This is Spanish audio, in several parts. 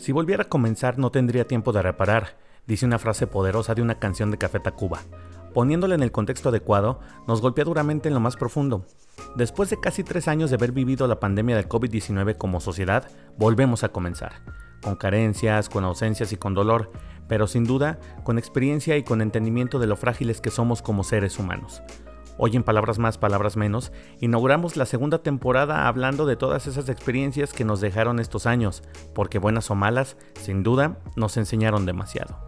Si volviera a comenzar no tendría tiempo de reparar, dice una frase poderosa de una canción de Café Tacuba. Poniéndola en el contexto adecuado, nos golpea duramente en lo más profundo. Después de casi tres años de haber vivido la pandemia del COVID-19 como sociedad, volvemos a comenzar. Con carencias, con ausencias y con dolor, pero sin duda con experiencia y con entendimiento de lo frágiles que somos como seres humanos. Hoy en Palabras Más, Palabras Menos, inauguramos la segunda temporada hablando de todas esas experiencias que nos dejaron estos años, porque buenas o malas, sin duda, nos enseñaron demasiado.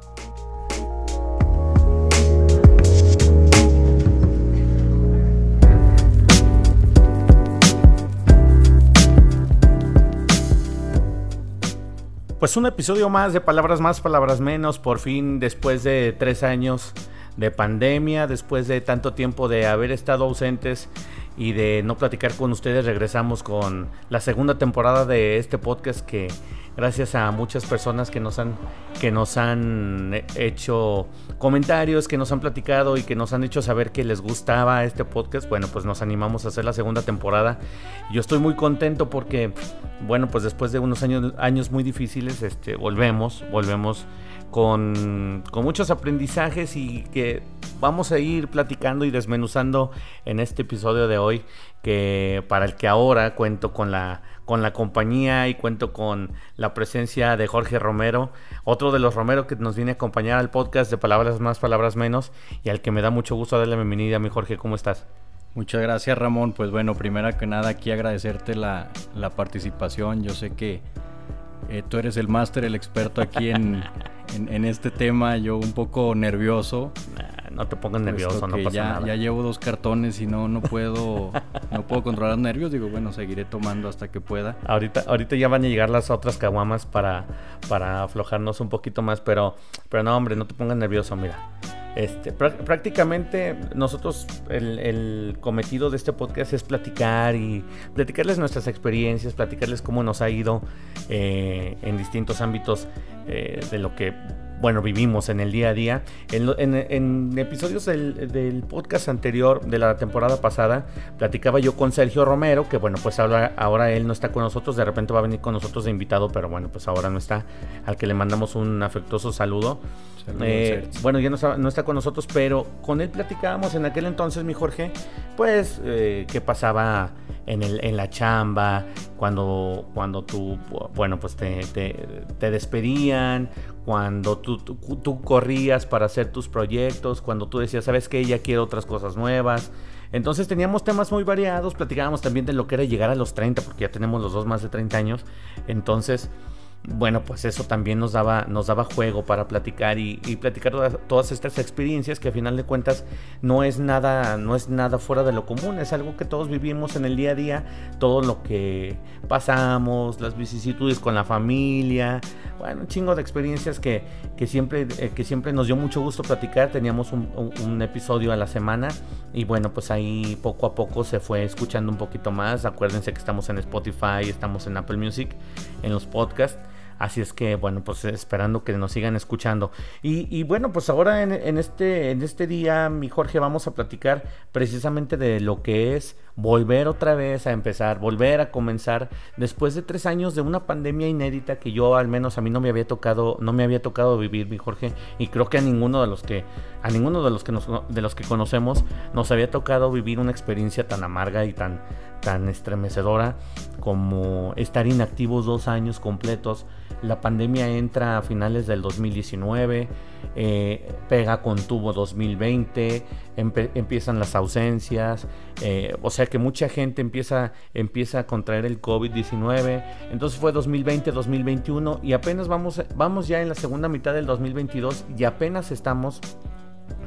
Pues un episodio más de Palabras Más, Palabras Menos, por fin después de tres años de pandemia, después de tanto tiempo de haber estado ausentes y de no platicar con ustedes, regresamos con la segunda temporada de este podcast que gracias a muchas personas que nos han que nos han hecho comentarios, que nos han platicado y que nos han hecho saber que les gustaba este podcast, bueno, pues nos animamos a hacer la segunda temporada. Yo estoy muy contento porque bueno, pues después de unos años años muy difíciles, este volvemos, volvemos con, muchos aprendizajes y que vamos a ir platicando y desmenuzando en este episodio de hoy, que para el que ahora cuento con la, con la compañía y cuento con la presencia de Jorge Romero, otro de los Romero que nos viene a acompañar al podcast de Palabras Más, Palabras Menos, y al que me da mucho gusto darle la bienvenida. Mi Jorge, ¿cómo estás? Muchas gracias Ramón, pues bueno, primero que nada aquí agradecerte la, la participación, yo sé que eh, tú eres el máster, el experto aquí en, en, este tema, yo un poco nervioso. no te pongas nervioso, no pasa ya, nada. Ya llevo dos cartones y no, no puedo no puedo controlar los nervios. Digo, bueno, seguiré tomando hasta que pueda. Ahorita, ahorita ya van a llegar las otras caguamas para, para aflojarnos un poquito más, pero, pero no, hombre, no te pongas nervioso, mira. Este, prácticamente nosotros el, cometido de este podcast es platicar y platicarles nuestras experiencias, platicarles cómo nos ha ido eh, en distintos ámbitos eh, de lo que bueno, vivimos en el día a día. En, episodios del, podcast anterior de la temporada pasada, platicaba yo con Sergio Romero, que bueno, pues ahora, ahora él no está con nosotros, de repente va a venir con nosotros de invitado, pero bueno, pues ahora no está, al que le mandamos un afectuoso saludo. Eh, bueno, ya no está, con nosotros, pero con él platicábamos en aquel entonces, mi Jorge, pues eh, qué pasaba en, el, en la chamba, cuando, cuando tú, bueno, pues te, te, despedían, cuando tú, tú, corrías para hacer tus proyectos, cuando tú decías, sabes que ya quiero otras cosas nuevas. Entonces teníamos temas muy variados, platicábamos también de lo que era llegar a los 30, porque ya tenemos los dos más de 30 años. Entonces bueno, pues eso también nos daba, nos daba juego para platicar y, platicar todas, estas experiencias que a final de cuentas no es nada, no es nada fuera de lo común, es algo que todos vivimos en el día a día, todo lo que pasamos, las vicisitudes con la familia, bueno, un chingo de experiencias que, siempre, eh, que siempre nos dio mucho gusto platicar, teníamos un, un episodio a la semana y bueno, pues ahí poco a poco se fue escuchando un poquito más, acuérdense que estamos en Spotify, estamos en Apple Music, en los podcasts. Así es que, bueno, pues esperando que nos sigan escuchando. Y, bueno, pues ahora en, este, en este día, mi Jorge, vamos a platicar precisamente de lo que es volver otra vez a empezar, volver a comenzar después de tres años de una pandemia inédita que yo al menos a mí no me había tocado, no me había tocado vivir, mi Jorge, y creo que a ninguno de los que, a ninguno de los que de los que conocemos nos había tocado vivir una experiencia tan amarga y tan, tan estremecedora como estar inactivos dos años completos. La pandemia entra a finales del 2019, eh, pega con tubo 2020, empiezan las ausencias, eh, o sea que mucha gente empieza, empieza a contraer el COVID-19. Entonces fue 2020, 2021 y apenas vamos, vamos ya en la segunda mitad del 2022 y apenas estamos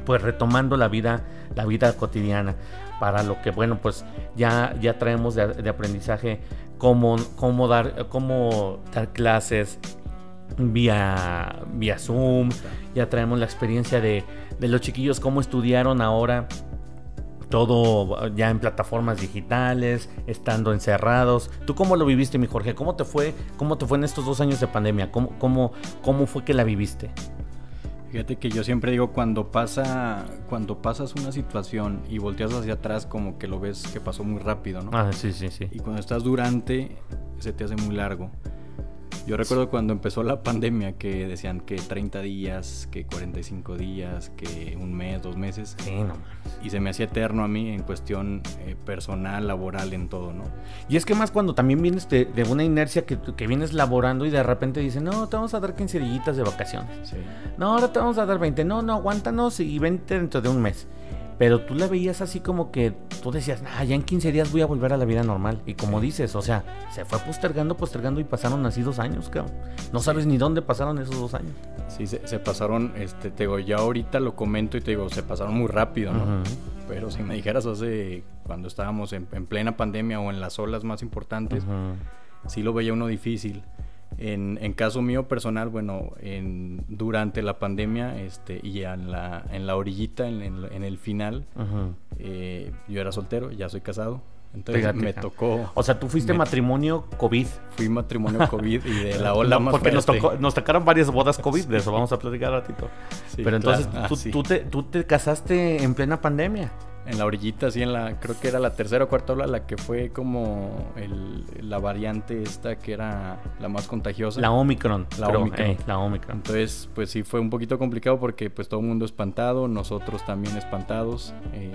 pues retomando la vida, la vida cotidiana para lo que bueno pues ya, ya traemos de, aprendizaje cómo, cómo, dar, cómo dar clases vía, vía Zoom, ya traemos la experiencia de, de los chiquillos cómo estudiaron ahora todo ya en plataformas digitales, estando encerrados. ¿Tú cómo lo viviste, mi Jorge? ¿Cómo te fue, cómo te fue en estos dos años de pandemia? ¿Cómo, cómo, cómo fue que la viviste? Fíjate que yo siempre digo cuando pasa, cuando pasas una situación y volteas hacia atrás como que lo ves que pasó muy rápido, ¿no? Ah, sí, sí, sí. Y cuando estás durante se te hace muy largo. Yo recuerdo cuando empezó la pandemia que decían que 30 días, que 45 días, que un mes, dos meses. Sí, no Y se me hacía eterno a mí en cuestión eh, personal, laboral, en todo, ¿no? Y es que más cuando también vienes de, una inercia que, que, vienes laborando y de repente dicen, no, te vamos a dar 15 días de vacaciones. Sí. No, ahora te vamos a dar 20. No, no, aguántanos y vente dentro de un mes. Pero tú la veías así como que tú decías, ah, ya en 15 días voy a volver a la vida normal. Y como dices, o sea, se fue postergando, postergando y pasaron así dos años, cabrón. No sabes ni dónde pasaron esos dos años. Sí, se, pasaron, este, te digo, ya ahorita lo comento y te digo, se pasaron muy rápido, ¿no? Pero si me dijeras hace, cuando estábamos en, plena pandemia o en las olas más importantes, sí lo veía uno difícil. En, en, caso mío personal, bueno, en, durante la pandemia este, y en la, en la orillita, en, en, el final, eh, yo era soltero, ya soy casado. Entonces me tocó. O sea, tú fuiste matrimonio COVID. Fui matrimonio COVID y de la ola más Porque nos, tocó, nos tocaron varias bodas COVID, de eso vamos a platicar ratito. Pero entonces tú, ah, tú, te, tú te casaste en plena pandemia en la orillita, así en la, creo que era la tercera o cuarta ola, la que fue como la variante esta que era la más contagiosa. La Omicron. La Omicron. Eh, la Omicron. Entonces, pues sí fue un poquito complicado porque pues todo el mundo espantado, nosotros también espantados. Eh,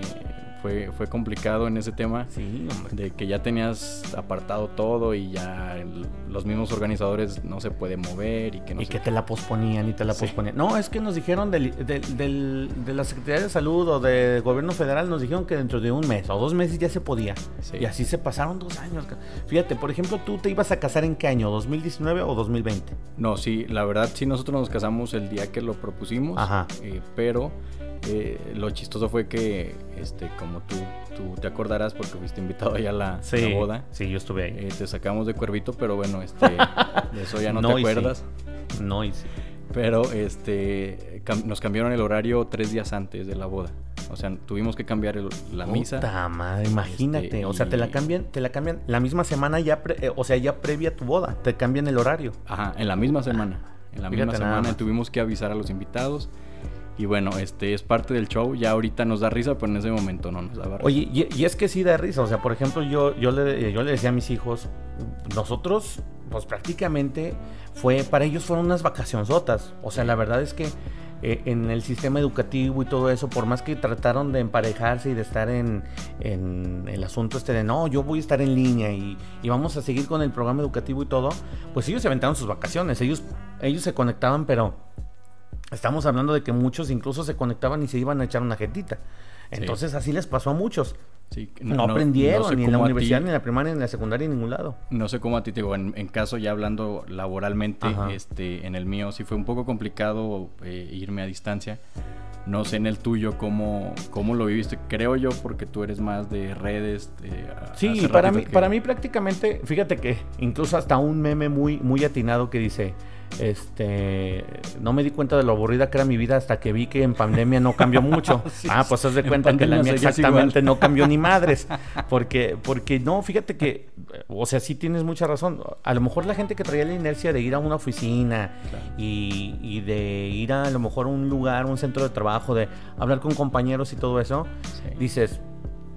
fue, fue complicado en ese tema. Sí, De que ya tenías apartado todo y ya los mismos organizadores no se pueden mover y que no Y que te la posponían y te la posponían. No, es que nos dijeron del, de la Secretaría de Salud o del gobierno federal, nos dijeron que dentro de un mes o dos meses ya se podía. Y así se pasaron dos años. Fíjate, por ejemplo, tú te ibas a casar en qué año, ¿2019 o 2020? No, sí, la verdad sí, nosotros nos casamos el día que lo propusimos. Ajá. Eh, pero eh, lo chistoso fue que, este, como tú, tú te acordarás porque fuiste invitado allá a la, boda. Sí, yo estuve ahí. Eh, te sacamos de cuervito, pero bueno, este, de eso ya no, te acuerdas. No hice. Pero este, nos cambiaron el horario tres días antes de la boda. O sea, tuvimos que cambiar la misa. Puta madre, imagínate. Este, o sea, te la cambian, te la cambian la misma semana ya, eh, o sea, ya previa a tu boda. Te cambian el horario. Ajá, en la misma semana. En la misma semana tuvimos que avisar a los invitados. Y bueno, este es parte del show. Ya ahorita nos da risa, pero en ese momento no nos daba risa. Oye, y, es que sí da risa. O sea, por ejemplo, yo, yo, le, yo le decía a mis hijos, nosotros, pues prácticamente fue, para ellos fueron unas vacacionzotas. O sea, la verdad es que eh, en el sistema educativo y todo eso, por más que trataron de emparejarse y de estar en, en, el asunto este de no, yo voy a estar en línea y, y, vamos a seguir con el programa educativo y todo, pues ellos se aventaron sus vacaciones. Ellos, ellos se conectaban, pero Estamos hablando de que muchos incluso se conectaban y se iban a echar una jetita. Entonces así les pasó a muchos. no, aprendieron ni en la universidad, ni en la primaria, ni en la secundaria, en ningún lado. No sé cómo a ti te digo, en, caso ya hablando laboralmente, este, en el mío sí fue un poco complicado eh, irme a distancia. No sé en el tuyo cómo, cómo lo viviste. Creo yo porque tú eres más de redes. sí, para mí, para mí prácticamente, fíjate que incluso hasta un meme muy, muy atinado que dice, este, no me di cuenta de lo aburrida que era mi vida hasta que vi que en pandemia no cambió mucho. ah, pues haz de cuenta que la mía exactamente no cambió ni madres. Porque, porque no, fíjate que, o sea, sí tienes mucha razón. A lo mejor la gente que traía la inercia de ir a una oficina y, de ir a, a lo mejor a un lugar, un centro de trabajo, de hablar con compañeros y todo eso, dices,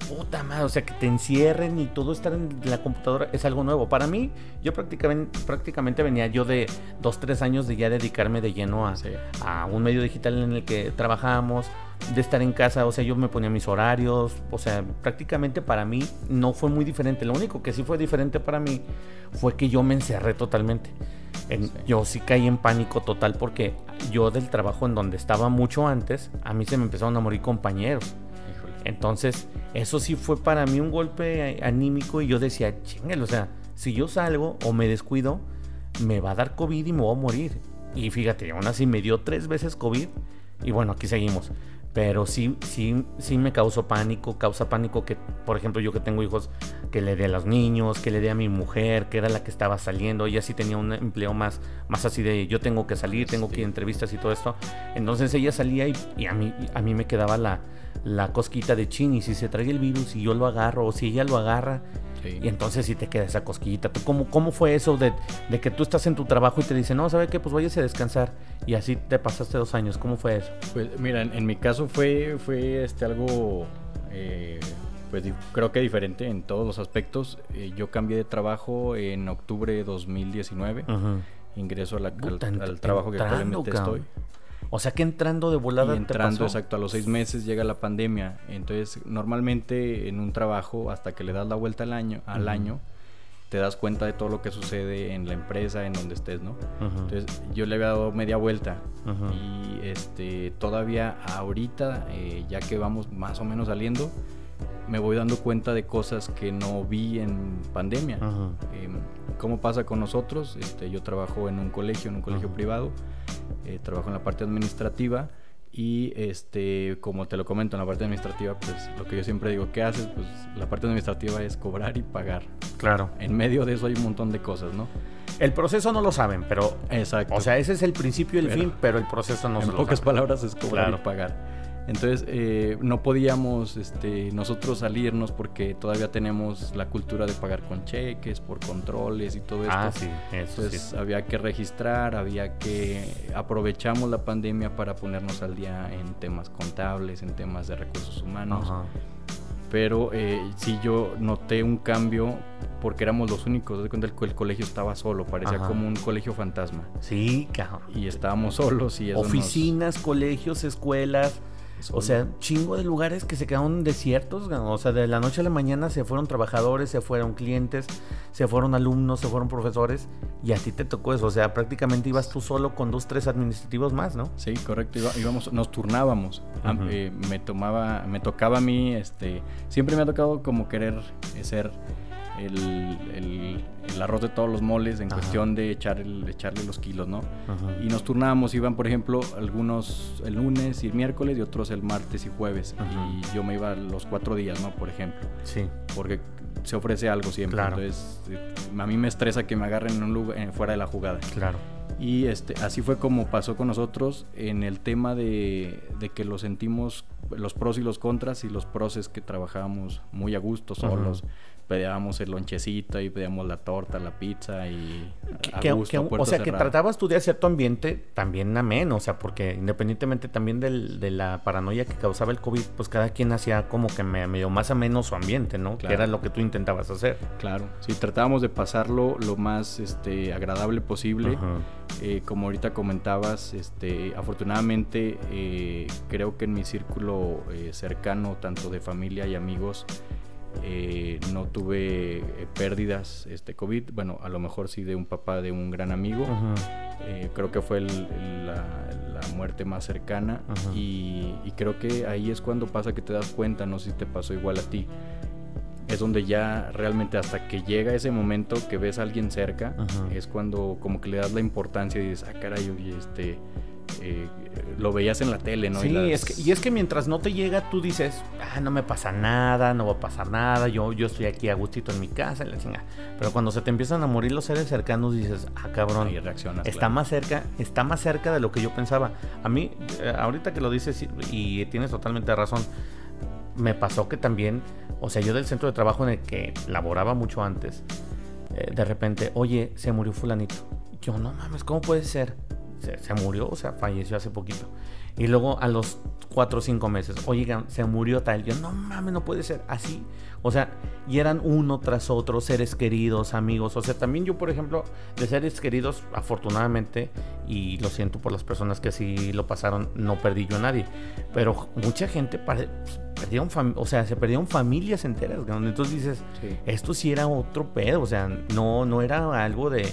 puta madre, o sea, que te encierren y todo estar en la computadora es algo nuevo. Para mí, yo prácticamente, prácticamente venía yo de dos, tres años de ya dedicarme de lleno a, a un medio digital en el que trabajamos, de estar en casa, o sea, yo me ponía mis horarios, o sea, prácticamente para mí no fue muy diferente. Lo único que sí fue diferente para mí fue que yo me encerré totalmente. Yo sí caí en pánico total porque yo del trabajo en donde estaba mucho antes, a mí se me empezaron a morir compañeros. Entonces, eso sí fue para mí un golpe anímico y yo decía, chingel, o sea, si yo salgo o me descuido, me va a dar COVID y me voy a morir. Y fíjate, aún así me dio tres veces COVID y bueno, aquí seguimos. Pero sí, sí, sí me causó pánico, causa pánico que, por ejemplo, yo que tengo hijos, que le dé a los niños, que le dé a mi mujer, que era la que estaba saliendo, ella sí tenía un empleo más, más así de yo tengo que salir, tengo que ir a entrevistas y todo esto. Entonces ella salía y, y a, mí, a mí me quedaba la, la cosquita de chin y si se trae el virus y yo lo agarro o si ella lo agarra y entonces sí te queda esa cosquillita. ¿Cómo, cómo fue eso de, que tú estás en tu trabajo y te dicen, no, ¿sabe qué? Pues váyase a descansar y así te pasaste dos años. ¿Cómo fue eso? Pues mira, en, mi caso fue, fue este algo, eh, pues creo que diferente en todos los aspectos. Eh, yo cambié de trabajo en octubre de 2019. ingreso a la- al, Puta, al trabajo que actualmente cabrón. estoy. O sea que entrando de volada Y te entrando, pasó. exacto, a los seis meses llega la pandemia. Entonces, normalmente en un trabajo, hasta que le das la vuelta al año, al año, te das cuenta de todo lo que sucede en la empresa, en donde estés, ¿no? Entonces, yo le había dado media vuelta. Y este, todavía ahorita, eh, ya que vamos más o menos saliendo, me voy dando cuenta de cosas que no vi en pandemia. Em, ¿Cómo pasa con nosotros? Este, yo trabajo en un colegio, en un colegio Ujú. privado, eh, trabajo en la parte administrativa y este, como te lo comento en la parte administrativa, pues lo que yo siempre digo, ¿qué haces? Pues la parte administrativa es cobrar y pagar. Claro. En medio de eso hay un montón de cosas, ¿no? El proceso no lo saben, pero. Exacto. O sea, ese es el principio y el Pero- fin, pero el proceso no se en lo pocas saben. palabras es cobrar Claro. y pagar. Entonces eh, no podíamos este, nosotros salirnos porque todavía tenemos la cultura de pagar con cheques, por controles y todo esto. Ah, sí, eso Entonces sí. había que registrar, había que aprovechamos la pandemia para ponernos al día en temas contables, en temas de recursos humanos. Ajá. Pero eh, sí yo noté un cambio porque éramos los únicos. De cuenta el, el colegio estaba solo, parecía Ajá. como un colegio fantasma. Sí, cabrón. Y estábamos solos y eso nos- Oficinas, colegios, escuelas. O sea, chingo de lugares que se quedaron desiertos. O sea, de la noche a la mañana se fueron trabajadores, se fueron clientes, se fueron alumnos, se fueron profesores. Y a ti te tocó eso. O sea, prácticamente ibas tú solo con dos, tres administrativos más, ¿no? Sí, correcto. iba- íbamos, nos turnábamos. Eh, me tomaba, me tocaba a mí, este, siempre me ha tocado como querer ser el, el- el arroz de todos los moles en Ajá. cuestión de echar el- echarle los kilos, ¿no? Ajá. Y nos turnábamos, iban por ejemplo algunos el lunes y el miércoles y otros el martes y jueves. Ajá. Y yo me iba los cuatro días, ¿no? Por ejemplo, Sí. porque se ofrece algo siempre. Claro. Entonces, eh, a mí me estresa que me agarren en un lugar, fuera de la jugada. Claro. Y este, así fue como pasó con nosotros en el tema de, de que lo sentimos, los pros y los contras, y los pros es que trabajábamos muy a gusto, solos, pedíamos el lonchecito y pedíamos la torta, la pizza y a Que- gusto, que- a o sea, que tratabas tú de hacer tu ambiente también ameno, o sea, porque independientemente también del- de la paranoia que causaba el COVID, pues cada quien hacía como que me- medio más ameno su ambiente, ¿no? Que Claro. era lo que tú intentabas hacer. Claro, sí, tratábamos de pasarlo lo más este, agradable posible. Eh, como ahorita comentabas, este, afortunadamente eh, creo que en mi círculo eh, cercano, tanto de familia y amigos, eh, no tuve eh, pérdidas este COVID. Bueno, a lo mejor sí de un papá de un gran amigo. Eh, creo que fue el- el- la, la muerte más cercana. Y, y creo que ahí es cuando pasa que te das cuenta, no sé si te pasó igual a ti. Es donde ya realmente hasta que llega ese momento que ves a alguien cerca, Ajá. es cuando como que le das la importancia y dices, ah, caray, oye, este, eh, lo veías en la tele, ¿no? Sí, las- es que, y es que mientras no te llega, tú dices, ah, no me pasa nada, no va a pasar nada, yo, yo estoy aquí a gustito en mi casa, y la chingada. Pero cuando se te empiezan a morir los seres cercanos, dices, ah, cabrón, reaccionas. está claro. más cerca, está más cerca de lo que yo pensaba. A mí, eh, ahorita que lo dices y, y tienes totalmente razón, me pasó que también, o sea, yo del centro de trabajo en el que laboraba mucho antes, eh, de repente, oye, se murió fulanito. Yo, no mames, ¿cómo puede ser? Se, se murió, o sea, falleció hace poquito. Y luego a los cuatro o cinco meses, oigan, se murió tal. Yo, no mames, no puede ser así. O sea, y eran uno tras otro, seres queridos, amigos. O sea, también yo, por ejemplo, de seres queridos, afortunadamente, y lo siento por las personas que así lo pasaron, no perdí yo a nadie. Pero mucha gente pare- perdieron, o sea, se perdieron familias enteras. Entonces dices, Sí. esto sí era otro pedo, o sea, no, no era algo de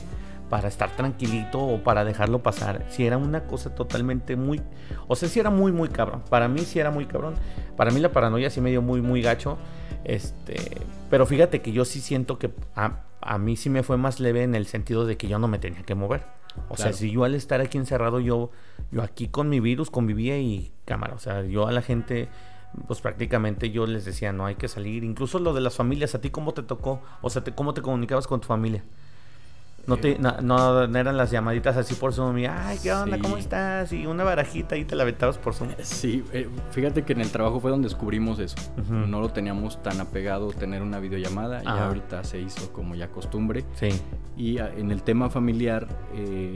para estar tranquilito o para dejarlo pasar. Si era una cosa totalmente muy, o sea, sí era muy, muy cabrón. Para mí sí era muy cabrón. Para mí la paranoia sí me dio muy, muy gacho. Este, pero fíjate que yo sí siento que a, a mí sí me fue más leve en el sentido de que yo no me tenía que mover. O sea, si yo al estar aquí encerrado, yo, yo aquí con mi virus convivía y cámara. O sea, yo a la gente, pues prácticamente yo les decía, no hay que salir. Incluso lo de las familias, ¿a ti cómo te tocó? O sea, te- ¿cómo te comunicabas con tu familia? No, te, no, no- eran las llamaditas así por Zoom y, ay, ¿qué onda? ¿Cómo estás? Y una barajita y te la aventabas por Zoom. Sí, eh, fíjate que en el trabajo fue donde descubrimos eso. No lo teníamos tan apegado tener una videollamada. Ya ahorita se hizo como ya costumbre. Sí. Y ah, en el tema familiar, eh,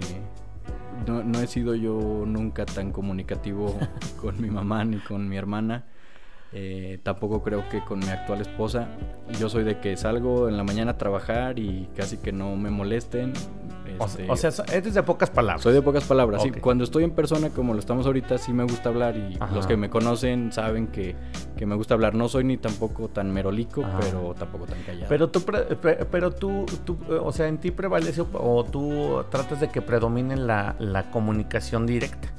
no, no he sido yo nunca tan comunicativo con mi mamá ni con mi hermana. Eh, tampoco creo que con mi actual esposa. Yo soy de que salgo en la mañana a trabajar y casi que no me molesten. Este, o, sea, eres de pocas palabras. Soy de pocas palabras, sí. Cuando estoy en persona, como lo estamos ahorita, sí me gusta hablar y los que me conocen saben que, me gusta hablar. No soy ni tampoco tan merolico, pero tampoco tan callado. Pero tú, pero tú, tú, o sea, en ti prevalece o tú tratas de que predomine la, la comunicación directa.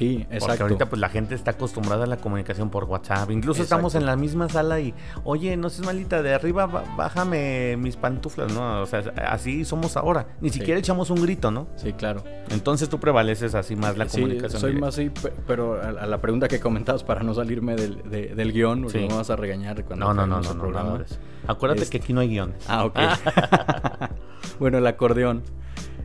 Sí, exacto. Porque ahorita pues la gente está acostumbrada a la comunicación por WhatsApp. Incluso estamos en la misma sala y, oye, no seas malita, de arriba bájame mis pantuflas, ¿no? O sea, así somos ahora. Ni siquiera echamos un grito, ¿no? Sí, claro. Entonces tú prevaleces así más la comunicación. soy más así, pero a, la pregunta que comentabas para no salirme del, del guion, porque me vas a regañar cuando no, no, no, no, no, Acuérdate que aquí no hay guion. Ah, ok. bueno, el acordeón.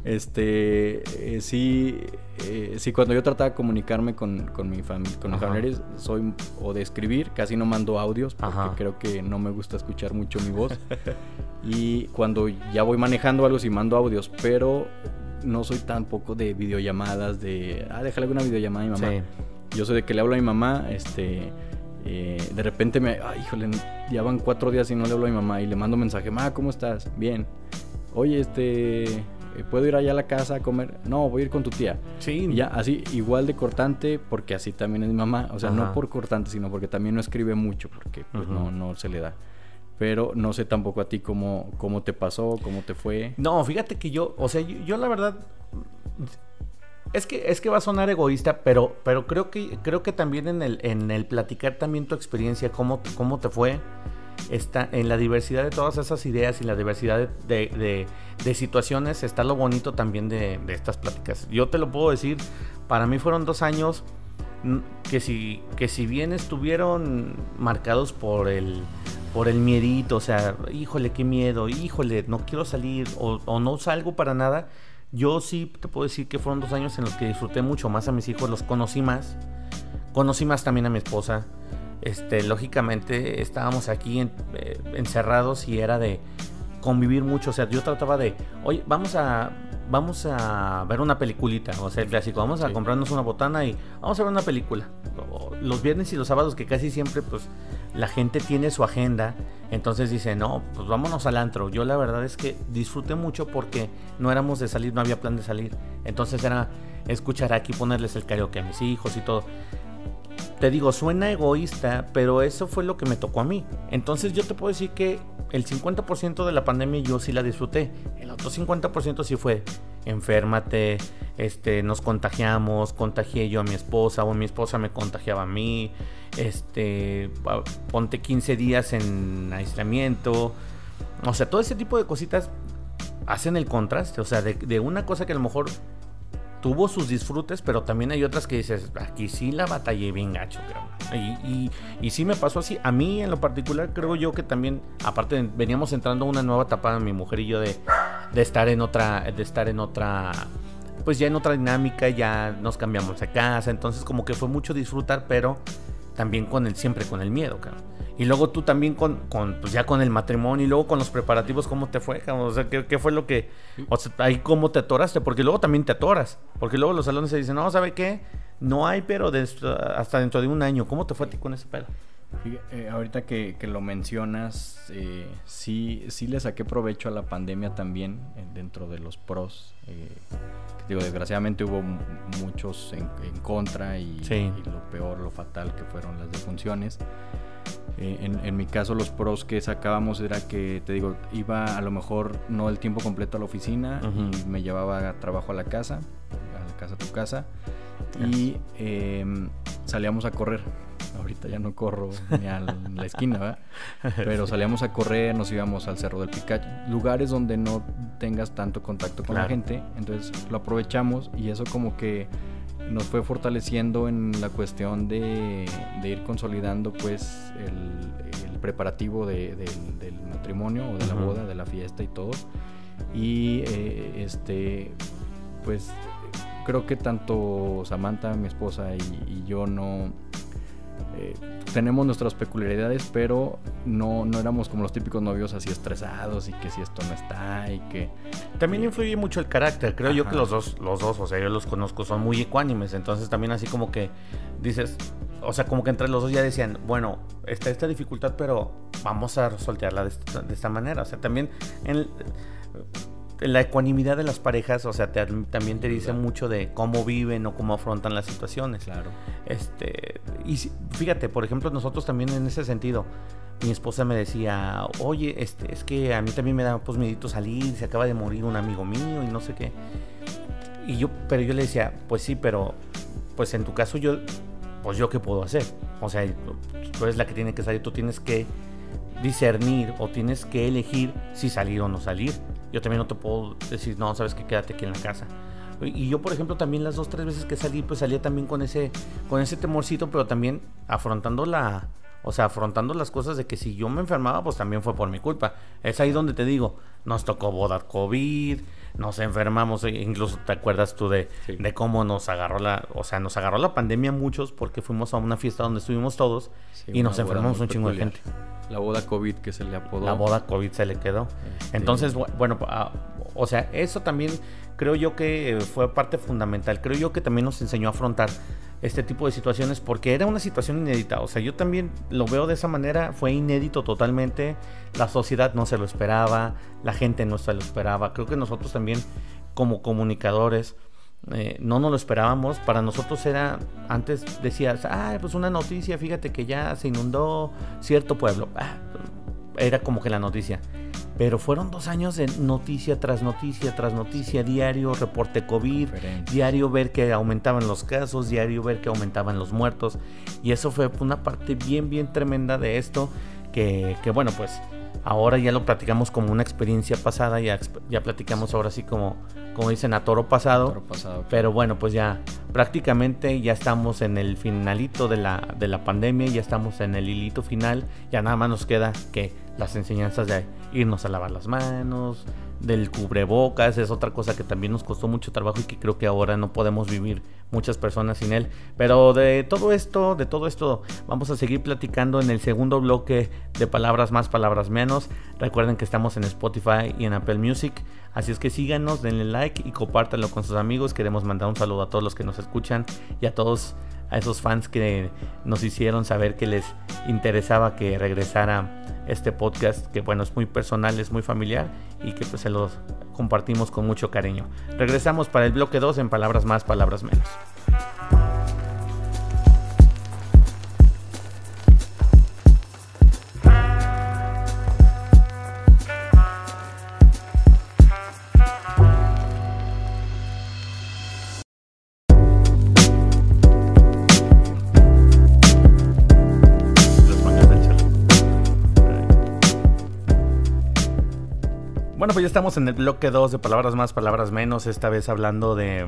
Este, eh, sí, eh, sí, cuando yo trataba de comunicarme con, con, mi con mis familiares, soy o de escribir, casi no mando audios porque creo que no me gusta escuchar mucho mi voz. y cuando ya voy manejando algo, sí mando audios, pero no soy tampoco de videollamadas, de, ah, déjale una videollamada a mi mamá. Yo soy de que le hablo a mi mamá, este, eh, de repente me, ay, híjole, ya van cuatro días y no le hablo a mi mamá y le mando un mensaje, ma, ¿cómo estás? Bien. Oye, este, ¿puedo ir allá a la casa a comer? No, voy a ir con tu tía. Sí. ya, así, igual de cortante, porque así también es mi mamá. O sea, no por cortante, sino porque también no escribe mucho, porque pues, no, no se le da. Pero no sé tampoco a ti cómo, cómo te pasó, cómo te fue. No, fíjate que yo, o sea, yo, la verdad... Es que, es que va a sonar egoísta, pero, pero creo que creo que también en el, en el platicar también tu experiencia, cómo, cómo te fue, está en la diversidad de todas esas ideas y la diversidad de, situaciones está lo bonito también de, estas pláticas. Yo te lo puedo decir, para mí fueron dos años que si, que si bien estuvieron marcados por el, por el miedito, o sea, híjole, qué miedo, híjole, no quiero salir o, o no salgo para nada, yo sí te puedo decir que fueron dos años en los que disfruté mucho más a mis hijos, los conocí más, conocí más también a mi esposa este, lógicamente estábamos aquí eh, encerrados y era de convivir mucho. O sea, yo trataba de, oye, vamos a, vamos a ver una peliculita, o sea, el clásico, vamos a comprarnos una botana y vamos a ver una película. Los viernes y los sábados que casi siempre, pues, la gente tiene su agenda, entonces dice, no, pues vámonos al antro. Yo la verdad es que disfruté mucho porque no éramos de salir, no había plan de salir. Entonces era escuchar aquí, ponerles el karaoke a mis hijos y todo te digo, suena egoísta, pero eso fue lo que me tocó a mí. Entonces yo te puedo decir que el 50% de la pandemia yo sí la disfruté. El otro 50% sí fue enférmate, este, nos contagiamos, contagié yo a mi esposa o mi esposa me contagiaba a mí, este, ponte 15 días en aislamiento. O sea, todo ese tipo de cositas hacen el contraste. O sea, de, de una cosa que a lo mejor tuvo sus disfrutes, pero también hay otras que dices, aquí sí la batallé bien gacho, creo. Y, y, sí me pasó así. A mí en lo particular creo yo que también, aparte veníamos entrando una nueva etapa, mi mujer y yo, de, de estar en otra, de estar en otra, pues ya en otra dinámica, ya nos cambiamos de casa, entonces como que fue mucho disfrutar, pero también con el, siempre con el miedo, claro. Y luego tú también con, con pues ya con el matrimonio y luego con los preparativos, ¿cómo te fue? O sea, ¿qué, fue lo que... O sea, ahí cómo te atoraste, porque luego también te atoras. Porque luego los salones se dicen, no, ¿sabe qué? No hay, pero hasta dentro de un año. ¿Cómo te fue a ti con ese pedo? Eh, ahorita que, lo mencionas, eh, sí, sí le saqué provecho a la pandemia también eh, dentro de los pros. digo, desgraciadamente hubo muchos en, contra y, lo peor, lo fatal que fueron las defunciones. En, mi caso los pros que sacábamos era que, te digo, iba a lo mejor no el tiempo completo a la oficina y me llevaba trabajo a la casa, a la casa a tu casa, y em, salíamos a correr. Ahorita ya no corro ni a la esquina, ¿verdad? Pero salíamos a correr, nos íbamos al Cerro del Picacho, lugares donde no tengas tanto contacto con la gente, entonces lo aprovechamos y eso como que nos fue fortaleciendo en la cuestión de, ir consolidando pues el, preparativo del, matrimonio o de la boda, de la fiesta y todo. Y eh, este, pues creo que tanto Samantha, mi esposa, y yo no, eh, tenemos nuestras peculiaridades, pero no, no éramos como los típicos novios así estresados y que si esto no está y que... También influye mucho el carácter, creo yo que los dos, los dos, o sea, yo los conozco, son muy ecuánimes, entonces también así como que dices, o sea, como que entre los dos ya decían, bueno, está esta dificultad, pero vamos a soltearla de esta, manera, o sea, también la ecuanimidad de las parejas, o sea, también te dice mucho de cómo viven o cómo afrontan las situaciones. Claro. Este, y fíjate, por ejemplo, nosotros también en ese sentido, mi esposa me decía, oye, este, es que a mí también me da pues miedito salir, se acaba de morir un amigo mío y no sé qué. Y yo, pero yo le decía, pues sí, pero pues en tu caso yo, pues yo qué puedo hacer. O sea, tú eres la que tiene que salir, tú tienes que discernir o tienes que elegir si salir o no salir. Yo también no te puedo decir, no, sabes que quédate aquí en la casa. Y yo, por ejemplo, también las dos, tres veces que salí, pues salía también con ese, con ese temorcito, pero también afrontando la, o sea, afrontando las cosas de que si yo me enfermaba, pues también fue por mi culpa. Es ahí donde te digo, nos tocó boda COVID, nos enfermamos, e incluso te acuerdas tú de, de, cómo nos agarró la, o sea, nos agarró la pandemia muchos porque fuimos a una fiesta donde estuvimos todos y nos enfermamos un chingo de gente. La boda COVID que se le apodó. La boda COVID se le quedó. Este, Entonces, bueno, ah, o sea, eso también creo yo que fue parte fundamental. Creo yo que también nos enseñó a afrontar este tipo de situaciones porque era una situación inédita. O sea, yo también lo veo de esa manera, fue inédito totalmente. La sociedad no se lo esperaba, la gente no se lo esperaba. Creo que nosotros también como comunicadores eh, no nos lo esperábamos. Para nosotros era, antes decías, ah, pues una noticia, fíjate que ya se inundó cierto pueblo. Ah, era como que la noticia. Pero fueron dos años de noticia tras noticia tras noticia, diario, reporte COVID, diario ver que aumentaban los casos, diario ver que aumentaban los muertos. Y eso fue una parte bien, bien tremenda de esto, que, que bueno, pues ahora ya lo platicamos como una experiencia pasada, ya, ya platicamos ahora sí como, como dicen, a toro pasado. Pero bueno, pues ya prácticamente ya estamos en el finalito de la, de la pandemia, ya estamos en el hilito final, ya nada más nos queda que las enseñanzas de irnos a lavar las manos, del cubrebocas, es otra cosa que también nos costó mucho trabajo y que creo que ahora no podemos vivir muchas personas sin él. Pero de todo esto, de todo esto, vamos a seguir platicando en el segundo bloque de Palabras Más, Palabras Menos. Recuerden que estamos en Spotify y en Apple Music. Así es que síganos, denle like y compártanlo con sus amigos. Queremos mandar un saludo a todos los que nos escuchan y a todos a esos fans que nos hicieron saber que les interesaba que regresara este podcast, que bueno, es muy personal, es muy familiar y que pues se los compartimos con mucho cariño. Regresamos para el bloque 2 en palabras más, palabras menos. Pues ya estamos en el bloque 2 de Palabras Más, Palabras Menos, esta vez hablando de,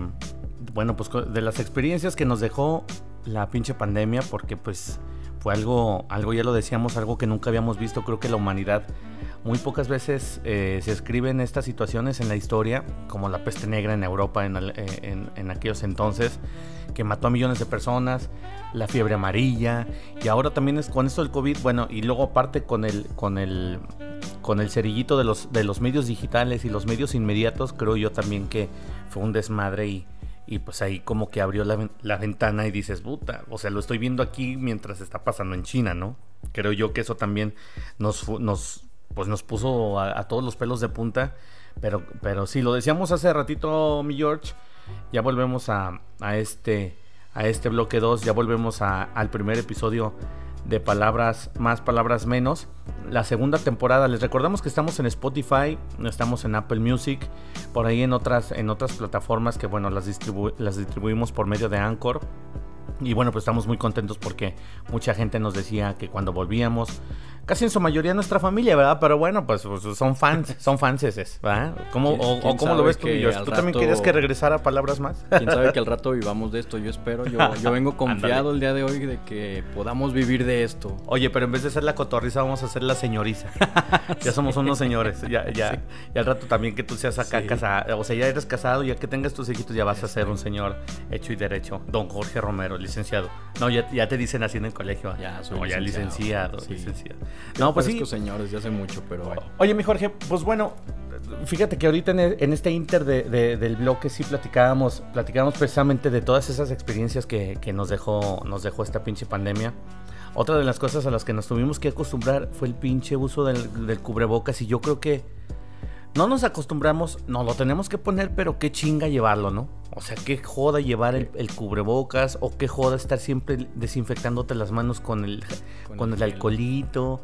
bueno, pues de las experiencias que nos dejó la pinche pandemia, porque pues fue algo, algo ya lo decíamos, algo que nunca habíamos visto, creo que la humanidad muy pocas veces eh, se escriben estas situaciones en la historia, como la peste negra en Europa en, eh, en, aquellos entonces, que mató a millones de personas, la fiebre amarilla, y ahora también es con esto del COVID, bueno, y luego aparte con el, con el con el cerillito de los, de los medios digitales y los medios inmediatos, creo yo también que fue un desmadre y, y pues ahí como que abrió la, la, ventana y dices, puta, o sea, lo estoy viendo aquí mientras está pasando en China, ¿no? Creo yo que eso también nos, nos, pues nos puso a, todos los pelos de punta, pero, pero sí, lo decíamos hace ratito, mi George, ya volvemos a, este, a este bloque 2, ya volvemos al primer episodio de palabras más, palabras menos. La segunda temporada, les recordamos que estamos en Spotify, estamos en Apple Music, por ahí en otras, en otras plataformas que bueno, las, las distribuimos por medio de Anchor. Y bueno, pues estamos muy contentos porque mucha gente nos decía que cuando volvíamos casi en su mayoría nuestra familia, ¿verdad? Pero bueno, pues, pues son fans, son fanses, ¿verdad? ¿Cómo, o, cómo lo ves tú, ¿Tú también querías que regresara palabras más? Quién sabe que al rato vivamos de esto, yo espero. Yo, yo vengo confiado el día de hoy de que podamos vivir de esto. Oye, pero en vez de ser la cotorriza, vamos a ser la señoriza. ya somos unos señores, ya, ya. Y al rato también que tú seas acá casado, o sea, ya eres casado, ya que tengas tus hijitos, ya vas a ser un señor hecho y derecho. Don Jorge Romero, licenciado. No, ya, ya te dicen así en el colegio. Ya, soy no, ya licenciado, licenciado. No, pues sí. señores, ya hace mucho, pero Oye, mi Jorge, pues bueno, fíjate que ahorita en, este inter del bloque sí platicábamos, platicábamos precisamente de todas esas experiencias que, nos, dejó, nos dejó esta pinche pandemia. Otra de las cosas a las que nos tuvimos que acostumbrar fue el pinche uso del, cubrebocas y yo creo que no nos acostumbramos, no lo tenemos que poner, pero qué chinga llevarlo, ¿no? O sea, qué joda llevar el, el cubrebocas o qué joda estar siempre desinfectándote las manos con el, con, Con el, alcoholito.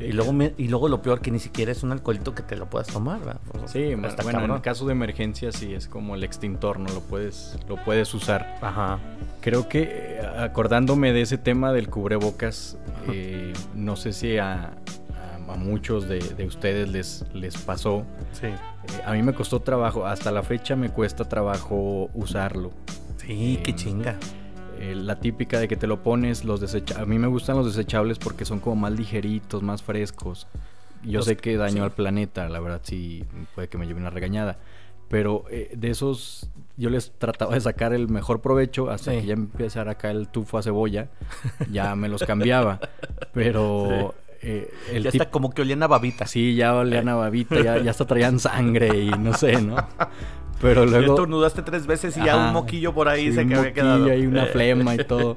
Y luego, me- y luego lo peor que ni siquiera es un alcoholito que te lo puedas tomar, ¿verdad? O sea, Sí, bueno, en cabrón. caso de emergencia sí es como el extintor, no lo puedes, lo puedes usar. Ajá. Creo que eh, acordándome de ese tema del cubrebocas, eh, no sé si a, a- muchos de, de ustedes les, les pasó. Sí. Eh, a mí me costó trabajo, hasta la fecha me cuesta trabajo usarlo. Sí, qué Em, chinga. Eh, la típica de que te lo pones, los desecha A mí me gustan los desechables porque son como más ligeritos, más frescos. Yo Los- sé que daño sí. al planeta, la verdad sí puede que me lleve una regañada. Pero eh, de esos yo les trataba de sacar el mejor provecho hasta Sí. que ya empezara acá el tufo a cebolla. Ya me los cambiaba. Pero eh, el ya tip- está como que olían a babita. Sí, ya olían a babita, ya, ya hasta traían sangre y no sé, ¿no? Pero luego... estornudaste tres veces y ya un moquillo por ahí sí, se un que había quedado. y una flema y todo.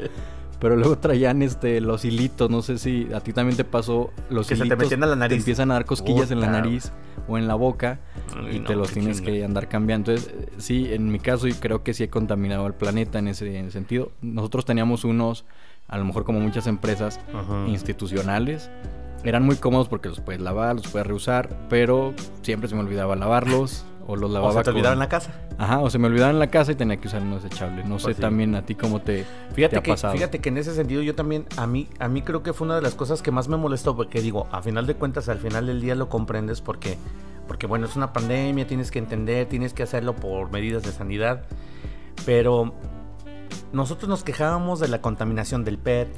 Pero luego traían este los hilitos, no sé si a ti también te pasó los Que se te hilitos metían a la nariz. te empiezan a dar cosquillas en la nariz o en la boca Ay, y no, te los tienes que andar cambiando. Entonces, eh, sí, en mi caso y creo que sí he contaminado al planeta en ese, en ese sentido. Nosotros teníamos unos, a lo mejor como muchas empresas Ajá. institucionales. Eran muy cómodos porque los puedes lavar, los puedes reusar, pero siempre se me olvidaba lavarlos o los lavaba O se te con- olvidaba en la casa. Ajá, o se me olvidaba en la casa y tenía que usar uno desechable. No sé Pues sí. también a ti cómo te, Fíjate te ha que, pasado. fíjate que en ese sentido yo también, a mí, a mí creo que fue una de las cosas que más me molestó, porque digo, a final de cuentas, al final del día lo comprendes porque, porque bueno, es una pandemia, tienes que entender, tienes que hacerlo por medidas de sanidad, pero nosotros nos quejábamos de la contaminación del PET,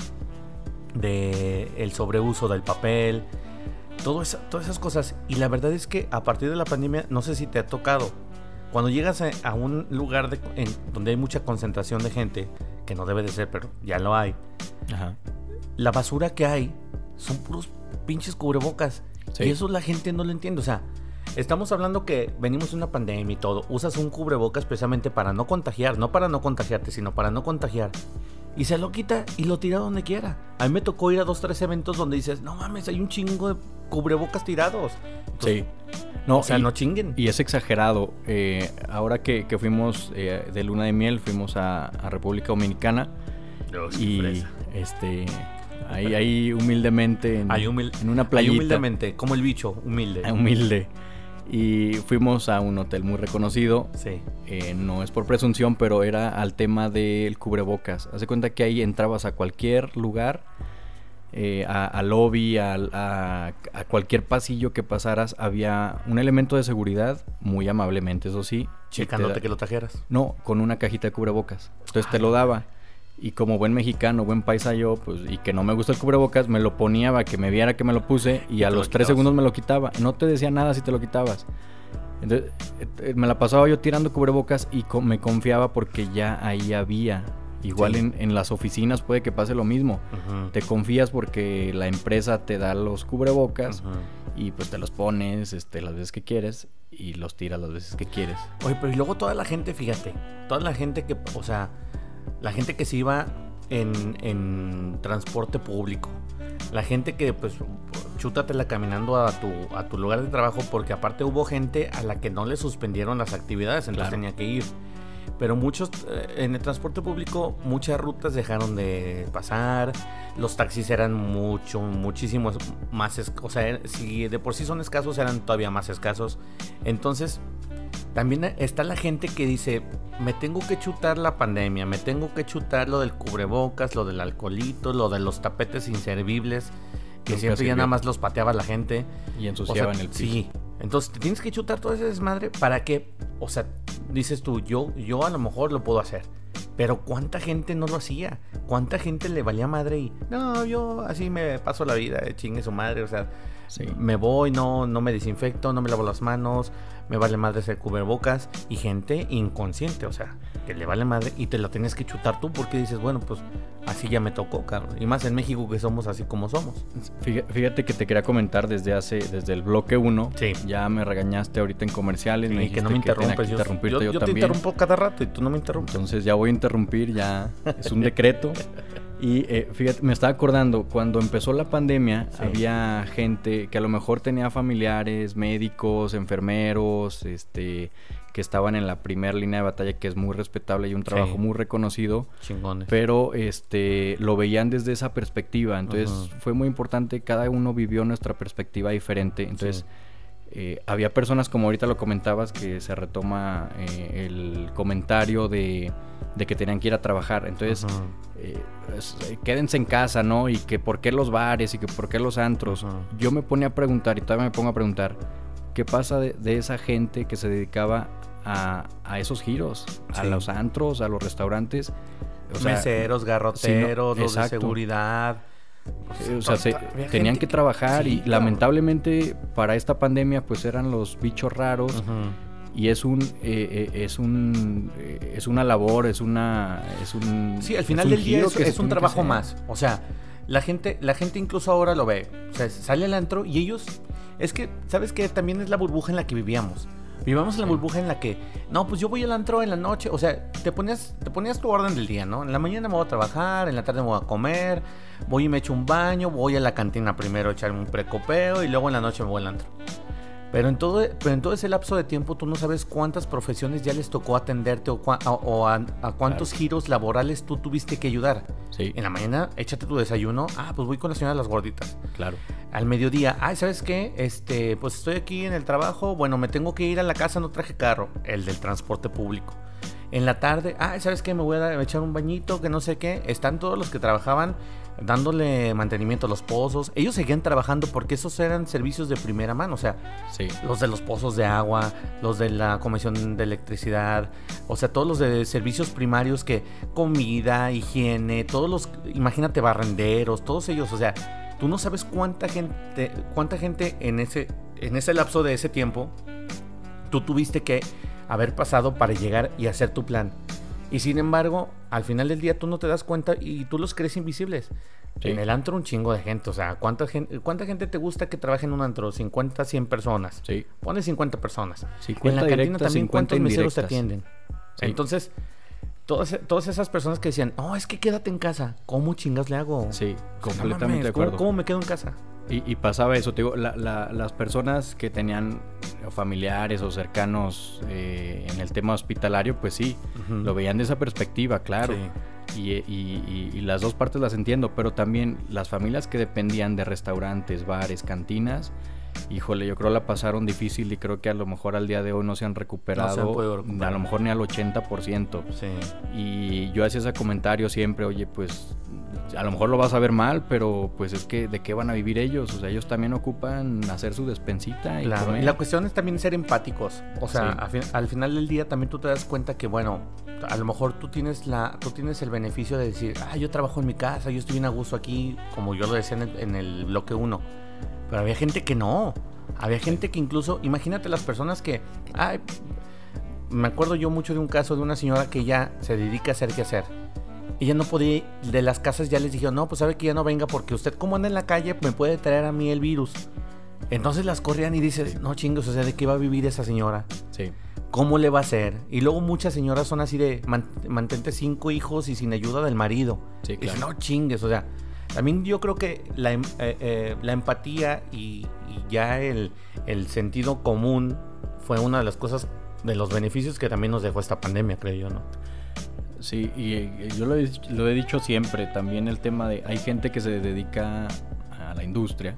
de el sobreuso del papel, todo todas esas cosas, y la verdad es que a partir de la pandemia, no sé si te ha tocado, cuando llegas a, a un lugar de- en- donde hay mucha concentración de gente, que no debe de ser, pero ya lo hay, Ajá. la basura que hay son puros pinches cubrebocas. Sí. Y eso la gente no lo entiende. O sea, estamos hablando que venimos de una pandemia y todo. Usas un cubrebocas precisamente para no contagiar, no para no contagiarte, sino para no contagiar. Y se lo quita y lo tira donde quiera. A mí me tocó ir a dos, tres eventos donde dices, no mames, hay un chingo de cubrebocas tirados. Sí. No, o sea, y, no chinguen. y es exagerado. Eh, ahora que, que fuimos eh, de luna de miel, fuimos a, a República Dominicana y este ahí, ahí humildemente en, Hay humil- en una playita humildemente, como el bicho, humilde. humilde. Y fuimos a un hotel muy reconocido. Sí. eh, no es por presunción, pero era al tema del cubrebocas. Hace cuenta que ahí entrabas a cualquier lugar, eh, a, a lobby, a, a cualquier pasillo que pasaras, había un elemento de seguridad, muy amablemente, eso sí. que Checándote da- que lo trajeras. No, con una cajita de cubrebocas. Entonces te lo daba. Y como buen mexicano, buen paisa yo, pues, y que no me gusta el cubrebocas, me lo ponía para que me viera que me lo puse y a los tres segundos me lo quitaba. No te decía nada si te lo quitabas. Entonces, eh, eh, me la pasaba yo tirando cubrebocas y co- me confiaba porque ya ahí había. Igual Sí. en, en las oficinas puede que pase lo mismo. Te confías porque la empresa te da los cubrebocas Ujú. y pues te los pones este, las veces que quieres y los tiras las veces que quieres. Oye, pero y luego toda la gente, fíjate, toda la gente que, o sea, la gente que se iba en, en transporte público, la gente que, pues, chútatela caminando a tu, a tu lugar de trabajo, porque aparte hubo gente a la que no le suspendieron las actividades, entonces Claro. tenía que ir. Pero muchos, eh, en el transporte público, muchas rutas dejaron de pasar. Los taxis eran mucho, muchísimos más. O sea, si de por sí son escasos, eran todavía más escasos. Entonces, también está la gente que dice, me tengo que chutar la pandemia, me tengo que chutar lo del cubrebocas, lo del alcoholito, lo de los tapetes inservibles, que Nunca siempre ya nada más los pateaba la gente. Y O sea, ensuciaban el piso. Sí. Entonces te tienes que chutar todo ese desmadre para que, o sea, dices tú, yo, yo a lo mejor lo puedo hacer. Pero ¿cuánta gente no lo hacía? ¿Cuánta gente le valía madre y no, yo así me paso la vida, eh, chingue su madre, o sea, Sí. me voy, no, no me desinfecto, no me lavo las manos, me vale madre ser cubrebocas y gente inconsciente, o sea, que le vale madre y te la tienes que chutar tú porque dices, bueno, pues así ya me tocó, cabrón. Y más en México que somos así como somos. Fíjate, que te quería comentar desde hace, desde el bloque 1. Sí. Ya me regañaste ahorita en comerciales. me Y que no me interrumpes. que Yo, interrumpirte yo- yo, yo te también. interrumpo cada rato y tú no me interrumpes. Entonces ya voy a interrumpir, ya es un decreto. Y eh, fíjate, me estaba acordando, cuando empezó la pandemia, había gente que a lo mejor tenía familiares, médicos, enfermeros, este, que estaban en la primera línea de batalla, que es muy respetable y un trabajo muy reconocido. Chingones. Pero este, lo veían desde esa perspectiva. Entonces fue muy importante, cada uno vivió nuestra perspectiva diferente. Entonces... Eh, había personas, como ahorita lo comentabas, que se retoma eh, el comentario de, que tenían que ir a trabajar. Entonces, eh, quédense en casa, ¿no? Y que por qué los bares y que por qué los antros. Yo me ponía a preguntar y todavía me pongo a preguntar, ¿qué pasa de, esa gente que se dedicaba a, esos giros? A los antros, a los restaurantes. Meseros, garroteros, los de seguridad o sea, tenían que, trabajar y lamentablemente para esta pandemia pues eran los bichos raros. Y es un, eh, eh, es un, eh, es una labor, es una, es un. Sí, al final del día es, un trabajo más. O sea, la gente, la gente incluso ahora lo ve. O sea, sale al antro y ellos, es que, sabes que también es la burbuja en la que vivíamos. Vivíamos en la burbuja en la que, no, pues yo voy al antro en la noche, o sea, te ponías, te ponías tu orden del día, ¿no? En la mañana me voy a trabajar, en la tarde me voy a comer, voy y me echo un baño, voy a la cantina primero a echarme un precopeo y luego en la noche me voy al antro. Pero en, todo, pero en todo ese lapso de tiempo tú no sabes cuántas profesiones ya les tocó atenderte o, a, cuántos giros laborales tú tuviste que ayudar. Sí. En la mañana, échate tu desayuno. Ah, pues voy con la señora de las gorditas. Claro. Al mediodía, ay, ¿sabes qué? Este, pues estoy aquí en el trabajo. Bueno, me tengo que ir a la casa, no traje carro. El del transporte público. En la tarde, ah, ¿sabes qué? Me voy a echar un bañito, que no sé qué. Están todos los que trabajaban dándole mantenimiento a los pozos. Ellos seguían trabajando porque esos eran servicios de primera mano, o sea, los de los pozos de agua, los de la comisión de electricidad, o sea, todos los de servicios primarios que comida, higiene, todos los, imagínate, barrenderos, todos ellos, o sea, tú no sabes cuánta gente, cuánta gente en ese, en ese lapso de ese tiempo tú tuviste que haber pasado para llegar y hacer tu plan. Y sin embargo, al final del día tú no te das cuenta y tú los crees invisibles. En el antro un chingo de gente, o sea, ¿cuánta gente, ¿cuánta gente te gusta que trabaje en un antro? 50, 100 personas. Sí. Pone 50 personas. en la cantina también cuántos meseros te atienden. Entonces, todas, todas esas personas que decían, no, es que quédate en casa. ¿Cómo chingas le hago? Sí, completamente de acuerdo. ¿cómo, me quedo en casa? Y, pasaba eso, te digo, las personas que tenían familiares o cercanos eh, en el tema hospitalario, pues sí, lo veían de esa perspectiva, claro. Y, y, las dos partes las entiendo, pero también las familias que dependían de restaurantes, bares, cantinas, híjole, yo creo la pasaron difícil y creo que a lo mejor al día de hoy no se han recuperado, a lo mejor ni al 80%. Sí. Y yo hacía ese comentario siempre, oye, pues a lo mejor lo vas a ver mal, pero pues es que de qué van a vivir ellos, o sea, ellos también ocupan hacer su despensita. Y, claro. y la cuestión es también ser empáticos, o sea, al final del día también tú te das cuenta que, bueno, a lo mejor tú tienes, la, tú tienes el beneficio de decir, ah, yo trabajo en mi casa, yo estoy bien a gusto aquí, como yo lo decía en el, en el bloque 1 pero había gente que no. Había gente que incluso, imagínate las personas que, ay, me acuerdo yo mucho de un caso de una señora que ya se dedica a hacer qué hacer. Ella no podía, de las casas ya les dijeron, no, pues sabe que ya no venga porque usted como anda en la calle me puede traer a mí el virus. Entonces las corrían y dices, no chingos, o sea, ¿de qué va a vivir esa señora? Sí. ¿Cómo le va a hacer? Y luego muchas señoras son así de, mantente cinco hijos y sin ayuda del marido. Sí, claro. no chingues, o sea, también yo creo que la, em, eh, eh, la empatía y, ya el, sentido común fue una de las cosas, de los beneficios que también nos dejó esta pandemia, creo yo, ¿no? Sí, y, yo lo he, dicho siempre, también el tema de, hay gente que se dedica a la industria,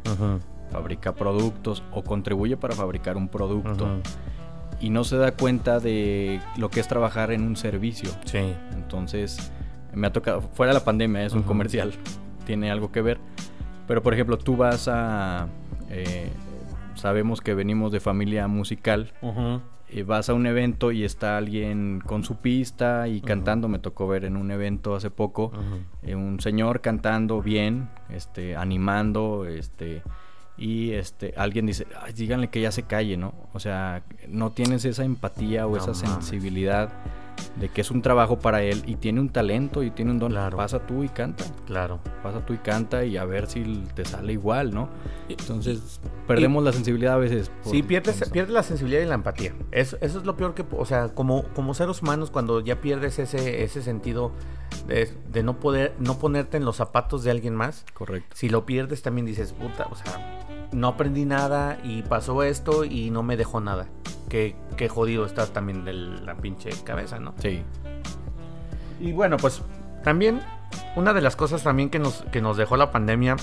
fabrica productos o contribuye para fabricar un producto. Y no se da cuenta de lo que es trabajar en un servicio. Sí. Entonces, me ha tocado, fuera de la pandemia, es un comercial tiene algo que ver. Pero por ejemplo, tú vas a... Eh, sabemos que venimos de familia musical. y vas a un evento y está alguien con su pista y cantando. Me tocó ver en un evento hace poco eh, un señor cantando bien, este, animando, este, y este, alguien dice, díganle que ya se calle, ¿no? O sea, no tienes esa empatía o esa sensibilidad de que es un trabajo para él y tiene un talento y tiene un don. Pasa tú y canta. Claro. Pasa tú y canta y a ver si te sale igual, ¿no? Entonces, perdemos la sensibilidad a veces. sí, pierdes, pierdes la sensibilidad y la empatía. Eso, eso es lo peor que, o sea, como, como seres humanos, cuando ya pierdes ese, ese sentido de, de, no poder, no ponerte en los zapatos de alguien más. Correcto. Si lo pierdes también dices, puta, o sea, no aprendí nada y pasó esto y no me dejó nada. Qué, qué jodido estás también de la pinche cabeza, ¿no? Sí. Y bueno, pues también una de las cosas también que nos, que nos dejó la pandemia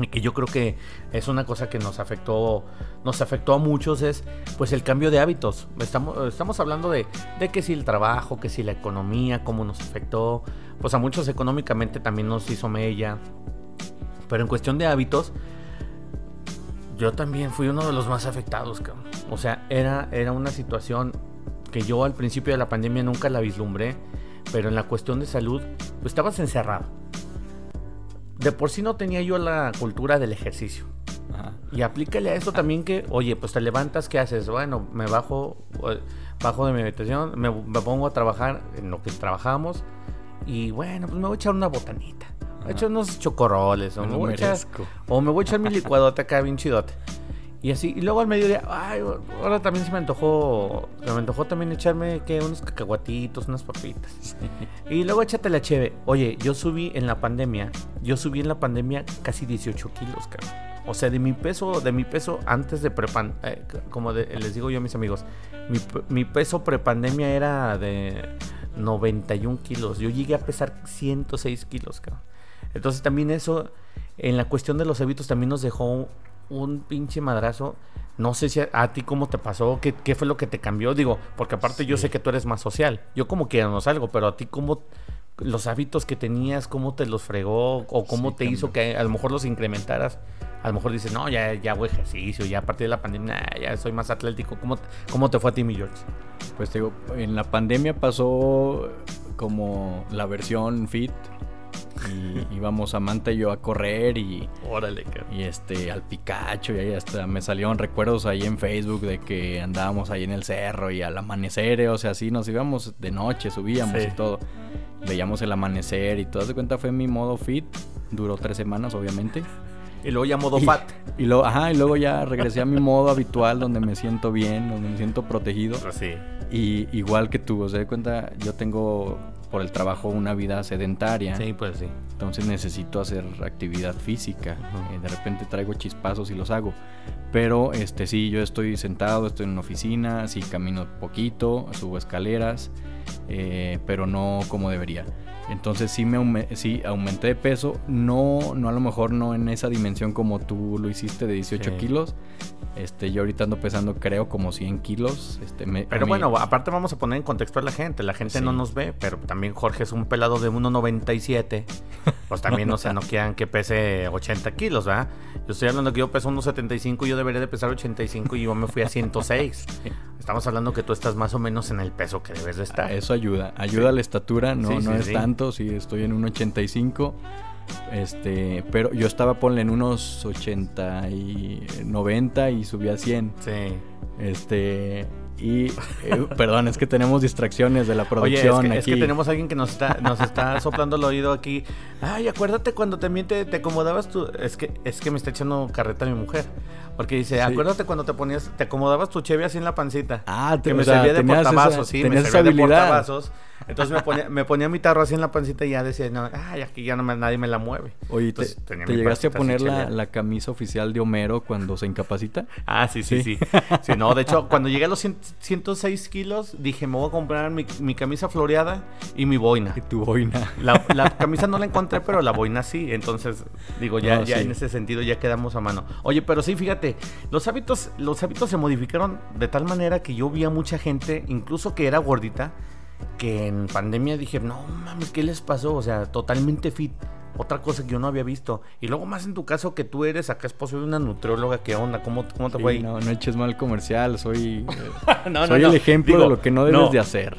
y que yo creo que es una cosa que nos afectó nos afectó a muchos es pues el cambio de hábitos estamos, estamos hablando de, de que si el trabajo que si la economía cómo nos afectó pues a muchos económicamente también nos hizo mella pero en cuestión de hábitos yo también fui uno de los más afectados cabrón. o sea era, era una situación que yo al principio de la pandemia nunca la vislumbré pero en la cuestión de salud pues estabas encerrado de por sí no tenía yo la cultura del ejercicio. Ajá. Y aplícale a eso también que, oye, pues te levantas, ¿qué haces? Bueno, me bajo, bajo de mi habitación, me, me pongo a trabajar en lo que trabajamos y bueno, pues me voy a echar una botanita. Me voy a echar unos chocorroles o me, voy a echar, o me voy a echar mi licuadote acá bien chidote. Y así, y luego al mediodía, ay, ahora también se me antojó, se me antojó también echarme que unos cacahuatitos, unas papitas. Sí. Y luego échate la cheve. Oye, yo subí en la pandemia, yo subí en la pandemia casi 18 kilos, cabrón. O sea, de mi peso, de mi peso antes de prepan, eh, como de, les digo yo a mis amigos, mi, mi peso prepandemia era de 91 kilos. Yo llegué a pesar 106 kilos, cabrón. Entonces también eso, en la cuestión de los hábitos, también nos dejó un pinche madrazo. No sé si a, a ti cómo te pasó, ¿Qué, ¿Qué, fue lo que te cambió. Digo, porque aparte sí. yo sé que tú eres más social. Yo como que no salgo, pero a ti cómo los hábitos que tenías, cómo te los fregó o cómo sí, te cambió. hizo que a lo mejor los incrementaras. A lo mejor dices, no, ya, ya hago ejercicio, ya a partir de la pandemia ya soy más atlético. ¿Cómo, ¿Cómo te fue a ti, mi George? Pues te digo, en la pandemia pasó como la versión fit, y íbamos Amanda y yo a correr y órale y este al Picacho y ahí hasta me salieron recuerdos ahí en Facebook de que andábamos ahí en el cerro y al amanecer o sea así nos íbamos de noche subíamos sí. y todo. Veíamos el amanecer y todo de cuenta fue mi modo fit. Duró tres semanas obviamente. Y luego ya modo fat. y, y luego ajá y luego ya regresé a mi modo habitual donde me siento bien donde me siento protegido. Sí. y igual que tú o sea de cuenta yo tengo por el trabajo una vida sedentaria. Sí, pues sí. Entonces necesito hacer actividad física. Uh -huh. De repente traigo chispazos y los hago. Pero este sí, yo estoy sentado, estoy en una oficina, sí camino poquito, subo escaleras, eh, pero no como debería. Entonces sí me sí, aumenté de peso, no, no a lo mejor no en esa dimensión como tú lo hiciste de 18 sí. kilos. Este, yo ahorita ando pesando creo como 100 kilos. Este, me, pero bueno, aparte vamos a poner en contexto a la gente. La gente sí. no nos ve, pero también Jorge es un pelado de 1,97. Pues también, o sea, no quieran que pese 80 kilos, ¿verdad? Yo estoy hablando que yo peso 1,75 y yo debería de pesar 85 y yo me fui a 106. Estamos hablando que tú estás más o menos en el peso que debes de estar. Eso ayuda. Ayuda sí. a la estatura, no, no es tanto. Sí, estoy en 1,85 este, pero yo estaba, ponle en unos 80 y 90 y subí a 100. Sí. Este, y eh, perdón, es que tenemos distracciones de la producción. Oye, es, que, aquí. es que tenemos a alguien que nos está, nos está soplando el oído aquí. Ay, acuérdate cuando también te, te, acomodabas tu. Es que, es que me está echando carreta mi mujer. Porque dice, sí. acuérdate cuando te ponías, te acomodabas tu cheve así en la pancita. Ah, te, que me servía de portavasos, sí, me servía de portavasos. Entonces me ponía, me ponía mi tarro así en la pancita y ya decía, no, ay, aquí ya no me, nadie me la mueve. Oye, Entonces, ¿te, te llegaste a poner la, la, camisa oficial de Homero cuando se incapacita? Ah, sí, sí, sí. Sí, sí no, de hecho, cuando llegué a los 100, 106 kilos, dije, me voy a comprar mi, mi, camisa floreada y mi boina. Y tu boina. La, la, camisa no la encontré, pero la boina sí. Entonces, digo, ya, no, ya sí. en ese sentido ya quedamos a mano. Oye, pero sí, fíjate, los hábitos, los hábitos se modificaron de tal manera que yo vi a mucha gente, incluso que era gordita, que en pandemia dije, no mames, ¿qué les pasó? O sea, totalmente fit. Otra cosa que yo no había visto. Y luego más en tu caso que tú eres acá esposo de una nutrióloga, ¿qué onda? ¿Cómo, cómo te sí, fue ahí? No, no eches mal comercial, soy, eh, no, soy no, el ejemplo Digo, de lo que no debes de hacer.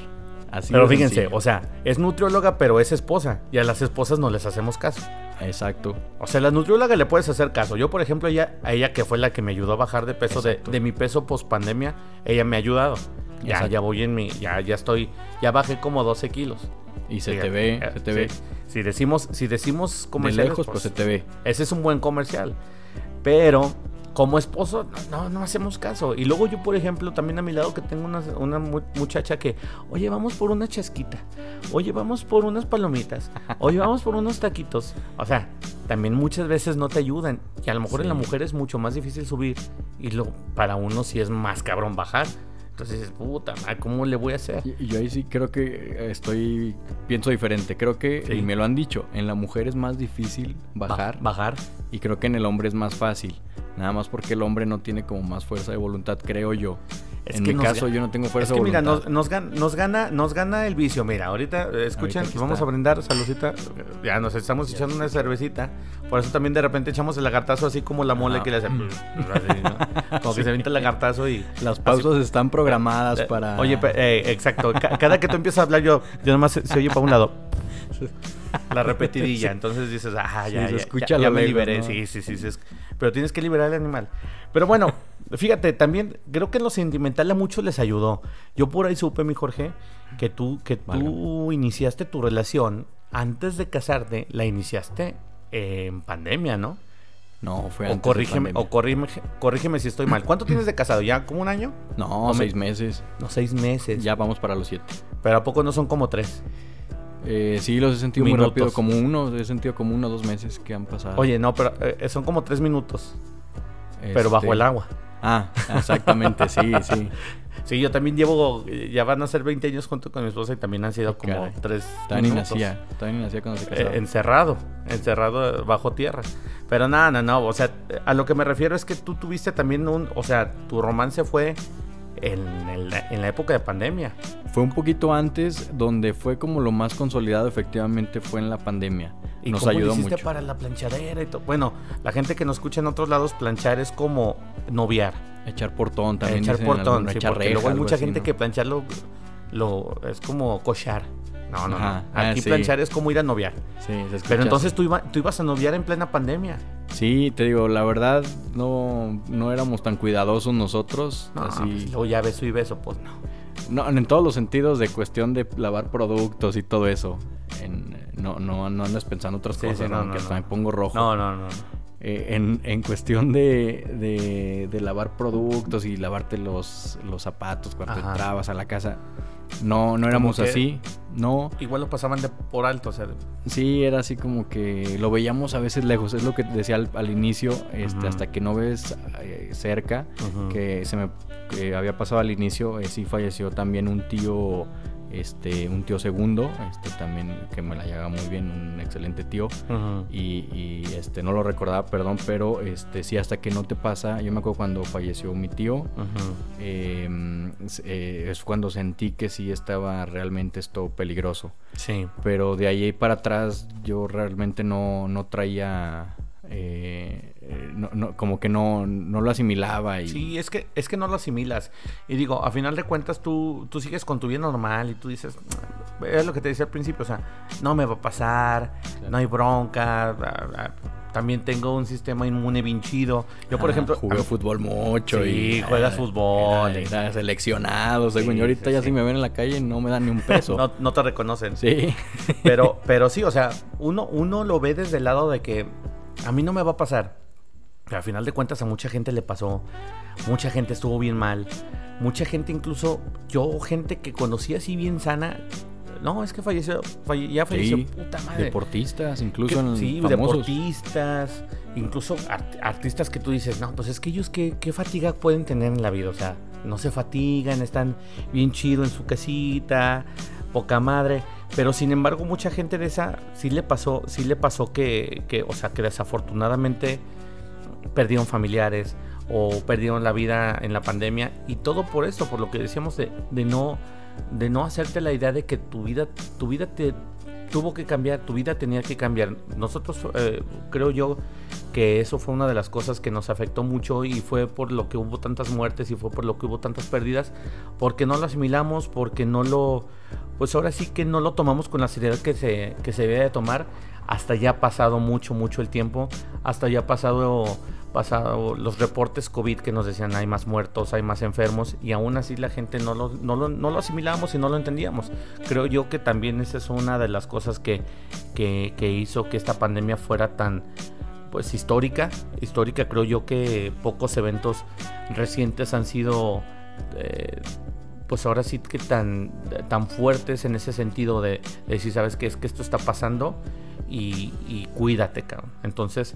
Así pero fíjense, sencillo. o sea, es nutrióloga, pero es esposa. Y a las esposas no les hacemos caso. Exacto. O sea, a la nutrióloga le puedes hacer caso. Yo, por ejemplo, ella, a ella que fue la que me ayudó a bajar de peso, de, de, mi peso post pandemia, ella me ha ayudado. Ya, Exacto. ya voy en mi, ya, ya estoy, ya bajé como 12 kilos. Y se Fíjate, te ve, eh, se te sí. ve. Si decimos, si decimos De lejos, pues, pues, se te ve. Ese es un buen comercial. Pero como esposo, no, no hacemos caso. Y luego yo, por ejemplo, también a mi lado que tengo una, una muchacha que, oye, vamos por una chasquita, oye, vamos por unas palomitas, oye, vamos por unos taquitos. O sea, también muchas veces no te ayudan. Y a lo mejor en la mujer es mucho más difícil subir. Y lo, para uno sí es más cabrón bajar. Entonces dices, puta, ¿cómo le voy a hacer? Y, yo ahí sí creo que estoy, pienso diferente. Creo que, y me lo han dicho, en la mujer es más difícil bajar. bajar. Y creo que en el hombre es más fácil. Nada más porque el hombre no tiene como más fuerza de voluntad, creo yo. En mi caso, yo no tengo fuerza es que, Mira, nos, nos, gana, nos, gana, el vicio. Mira, ahorita, eh, escuchen, vamos a brindar, saludcita. Ya nos estamos echando una cervecita. Por eso también de repente echamos el lagartazo así como la mole que le hace. Mm. Como que se avienta el lagartazo y. Las pausas están programadas eh, para. Oye, eh, exacto. cada que tú empiezas a hablar, yo, yo nomás se, se oye para un lado la repetidilla. Entonces dices, ah, ya, ya, escucha ya, me liberé. Sí, sí, sí, Pero tienes que liberar al animal. Pero bueno, fíjate, también creo que en lo sentimental a muchos les ayudó. Yo por ahí supe, mi Jorge, que tú, que tú iniciaste tu relación antes de casarte, la iniciaste en pandemia, ¿no? No, fue antes corrígeme, O corrígeme, corrígeme si estoy mal. ¿Cuánto tienes de casado? ¿Ya como un año? No, seis meses. No, seis meses. Ya vamos para los siete. Pero ¿a poco no son como tres? Eh, sí, los he sentido muy rápido, como uno, he sentido como uno o dos meses que han pasado. Oye, no, pero eh, son como tres minutos. Pero bajo el este, agua. Ah, exactamente, sí, sí. Sí, yo también llevo, ya van a ser 20 años junto con mi esposa y también han sido como tres También nacía, también nacía cuando se casaba. Eh, encerrado, encerrado bajo tierra. Pero nada, no, no, o sea, a lo que me refiero es que tú tuviste también un, o sea, tu romance fue en, la época de pandemia. Fue un poquito antes, donde fue como lo más consolidado, efectivamente, fue en la pandemia. ¿Y nos ayudó hiciste mucho. para la planchadera y todo? Bueno, la gente que nos escucha en otros lados, planchar es como noviar. Echar portón también. Echar portón, sí, echar luego hay mucha gente que plancharlo lo, es como cochar. No, no, no. Ah, Aquí planchar es como ir a noviar. Sí, se Pero entonces tú, tú ibas a noviar en plena pandemia. Sí, te digo, la verdad no, no éramos tan cuidadosos nosotros. No, así. Pues, luego ya beso y beso, pues no. No, en todos los sentidos de cuestión de lavar productos y todo eso. no, no, no andas pensando otras cosas, no, que hasta me pongo rojo. No, no, no. Eh, en, en, cuestión de, de, lavar productos y lavarte los, los zapatos cuando entrabas a la casa, no, no éramos así, no. Igual lo pasaban de por alto, o sea. Sí, era así como que lo veíamos a veces lejos, es lo que decía al, inicio, este, hasta que no ves eh, cerca, que se me había pasado al inicio, eh, sí falleció también un tío este, un tío segundo, este, también que me la lleva muy bien, un excelente tío, y, este, no lo recordaba, perdón, pero este, sí, hasta que no te pasa, yo me acuerdo cuando falleció mi tío, em, eh, es cuando sentí que sí estaba realmente esto peligroso. Sí. Pero de ahí para atrás yo realmente no, no traía eh, eh, no, como que no, no, lo asimilaba. Y... Sí, es que, es que no lo asimilas. Y digo, a final de cuentas tú, tú sigues con tu vida normal y tú dices, es lo que te decía al principio, o sea, no me va a pasar, no hay bronca, también tengo un sistema inmune bien chido. Yo, por ah, ejemplo... Jugué fútbol mucho sí, y... juegas fútbol. Era, seleccionado, según ahorita ya si me ven en la calle no me dan ni un peso. no, no te reconocen. Sí. pero, pero sí, o sea, uno, uno lo ve desde el lado de que a mí no me va a pasar. Pero al final de cuentas a mucha gente le pasó. Mucha gente estuvo bien mal. Mucha gente incluso, yo gente que conocía así bien sana. No, es que falleció, ya falleció, puta madre. Deportistas, incluso en Sí, deportistas, incluso artistas que tú dices, no, pues es que ellos qué, qué fatiga pueden tener en la vida. O sea, no se fatigan, están bien chido en su casita, poca madre. Pero sin embargo, mucha gente de esa sí le pasó, sí le pasó que, que, o sea, que desafortunadamente perdieron familiares o perdieron la vida en la pandemia y todo por esto, por lo que decíamos de, no de no hacerte la idea de que tu vida tu vida te tuvo que cambiar, tu vida tenía que cambiar. Nosotros eh, creo yo que eso fue una de las cosas que nos afectó mucho y fue por lo que hubo tantas muertes y fue por lo que hubo tantas pérdidas, porque no lo asimilamos, porque no lo pues ahora sí que no lo tomamos con la seriedad que se, que se debe de tomar. Hasta ya ha pasado mucho, mucho el tiempo. Hasta ya ha pasado, pasado los reportes COVID que nos decían hay más muertos, hay más enfermos. Y aún así la gente no lo, no lo, no lo asimilamos y no lo entendíamos. Creo yo que también esa es una de las cosas que, que, que hizo que esta pandemia fuera tan pues histórica, histórica creo yo que pocos eventos recientes han sido eh, pues ahora sí que tan, tan fuertes en ese sentido de, decir, sabes qué es que esto está pasando y, y cuídate, cabrón. Entonces,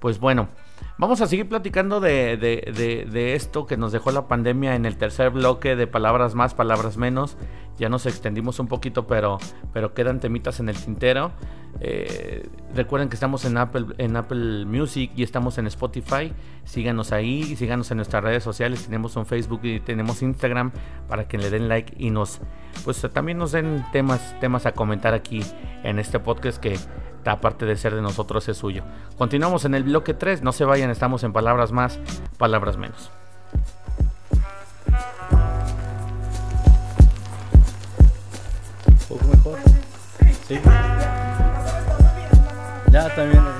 pues bueno, vamos a seguir platicando de, de, esto que nos dejó la pandemia en el tercer bloque de palabras más, palabras menos. Ya nos extendimos un poquito, pero, pero quedan temitas en el tintero. Eh, recuerden que estamos en Apple, en Apple Music y estamos en Spotify. Síganos ahí, síganos en nuestras redes sociales. Tenemos un Facebook y tenemos Instagram para que le den like y nos, pues también nos den temas, temas a comentar aquí en este podcast que aparte de ser de nosotros es suyo. Continuamos en el bloque 3, no se vayan, estamos en palabras más, palabras menos. Poco mejor. Sí. Ya también.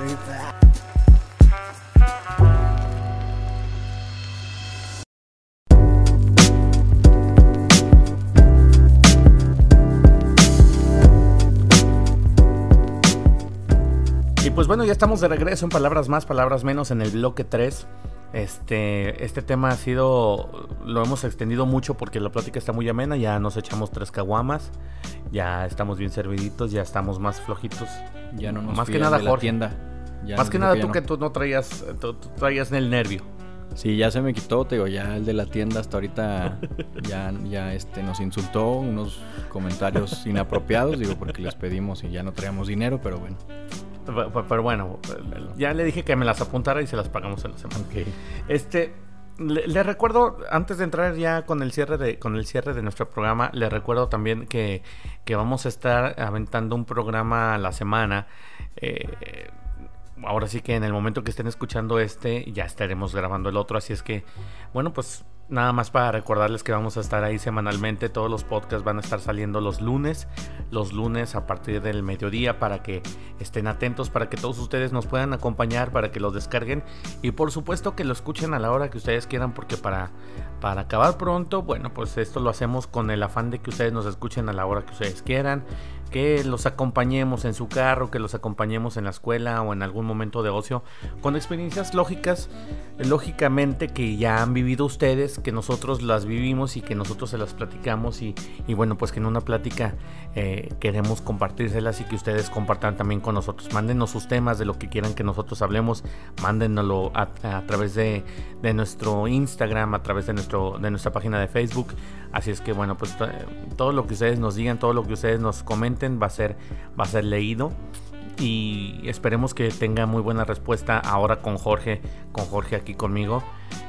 pues bueno, ya estamos de regreso en Palabras Más, Palabras Menos en el bloque 3. Este, este tema ha sido, lo hemos extendido mucho porque la plática está muy amena, ya nos echamos tres caguamas, ya estamos bien serviditos, ya estamos más flojitos. Ya no nos Más que nada, de tienda. más que nada tú que tú no traías, tú, traías en el nervio. Sí, ya se me quitó, te digo, ya el de la tienda hasta ahorita ya, ya este, nos insultó unos comentarios inapropiados, digo, porque les pedimos y ya no traíamos dinero, pero bueno. Pero, bueno, ya le dije que me las apuntara y se las pagamos en la semana. Este, le, recuerdo, antes de entrar ya con el cierre de, con el cierre de nuestro programa, le recuerdo también que, que vamos a estar aventando un programa a la semana. Eh, ahora sí que en el momento que estén escuchando este, ya estaremos grabando el otro. Así es que, bueno, pues Nada más para recordarles que vamos a estar ahí semanalmente. Todos los podcasts van a estar saliendo los lunes. Los lunes a partir del mediodía para que estén atentos, para que todos ustedes nos puedan acompañar, para que los descarguen. Y por supuesto que lo escuchen a la hora que ustedes quieran, porque para, para acabar pronto, bueno, pues esto lo hacemos con el afán de que ustedes nos escuchen a la hora que ustedes quieran que los acompañemos en su carro, que los acompañemos en la escuela o en algún momento de ocio, con experiencias lógicas, lógicamente que ya han vivido ustedes, que nosotros las vivimos y que nosotros se las platicamos y, bueno, pues que en una plática eh, queremos compartírselas y que ustedes compartan también con nosotros. Mándenos sus temas de lo que quieran que nosotros hablemos, mándenoslo a, través de, de, nuestro Instagram, a través de, nuestro, de nuestra página de Facebook. Así es que bueno, pues todo lo que ustedes nos digan, todo lo que ustedes nos comenten va a ser, va a ser leído y esperemos que tenga muy buena respuesta ahora con Jorge, con Jorge aquí conmigo.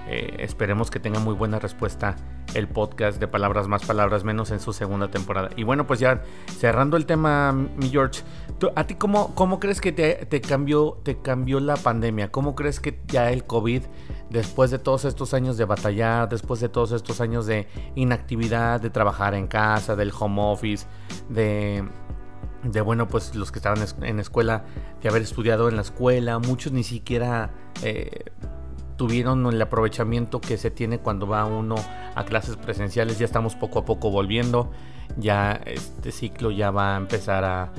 Eh, esperemos que tenga muy buena respuesta el podcast de Palabras Más, Palabras Menos en su segunda temporada. Y bueno, pues ya cerrando el tema, mi George, ¿a ti cómo, cómo crees que te, cambió, te cambió la pandemia? ¿Cómo crees que ya el COVID, después de todos estos años de batallar, después de todos estos años de inactividad, de trabajar en casa, del home office, de bueno, pues los que estaban en escuela, de haber estudiado en la escuela, muchos ni siquiera eh, tuvieron el aprovechamiento que se tiene cuando va uno a clases presenciales. Ya estamos poco a poco volviendo. Ya este ciclo ya va a empezar a,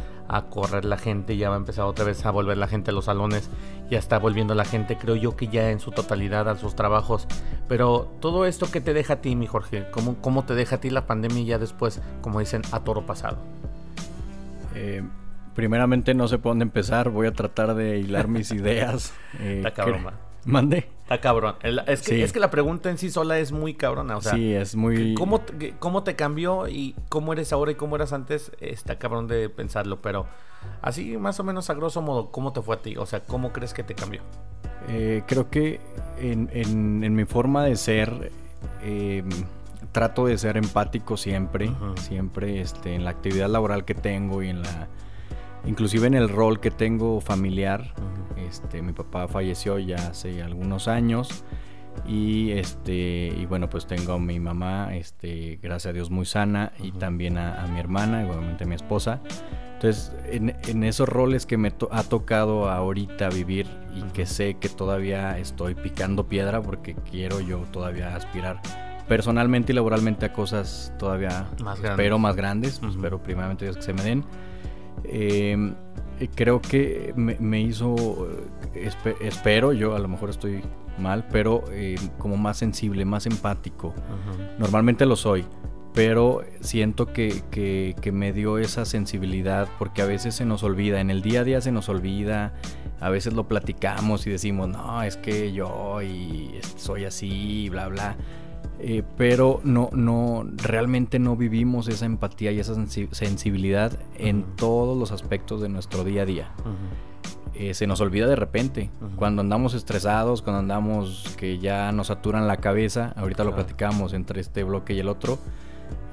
correr la gente, ya va a empezar otra vez a volver la gente a los salones. Ya está volviendo la gente, creo yo que ya en su totalidad a sus trabajos. Pero todo esto que te deja a ti, mi Jorge, ¿cómo, cómo te deja a ti la pandemia ya después, como dicen, a toro pasado? Eh, primeramente no sé por dónde empezar, voy a tratar de hilar mis ideas. Eh, Está cabrón, Mande. Está cabrón. es, que, es que la pregunta en sí sola es muy cabrona. O sea, sí, es muy. ¿cómo, ¿Cómo te cambió y cómo eres ahora y cómo eras antes? Está cabrón de pensarlo, pero así más o menos a grosso modo, ¿cómo te fue a ti? O sea, ¿cómo crees que te cambió? Eh, creo que en, en, mi forma de ser, em, trato de ser empático siempre, siempre este, en la actividad laboral que tengo y en la inclusive en el rol que tengo familiar. Este, mi papá falleció ya hace algunos años y este y bueno pues tengo a mi mamá este gracias a Dios muy sana y también a, mi hermana igualmente a mi esposa entonces en, esos roles que me ha tocado ahorita vivir y que sé que todavía estoy picando piedra porque quiero yo todavía aspirar personalmente y laboralmente a cosas todavía más grandes. espero más grandes, espero primeramente Dios que se me den. Em, creo que me, hizo, espero, yo a lo mejor estoy mal, pero em, como más sensible, más empático. Normalmente lo soy, pero siento que, que, me dio esa sensibilidad porque a veces se nos olvida, en el día a día se nos olvida, a veces lo platicamos y decimos, no, es que yo y soy así, bla, bla. Eh, pero no, no, realmente no vivimos esa empatía y esa sensibilidad en todos los aspectos de nuestro día a día. Eh, se nos olvida de repente. Cuando andamos estresados, cuando andamos que ya nos saturan la cabeza, ahorita lo platicamos entre este bloque y el otro,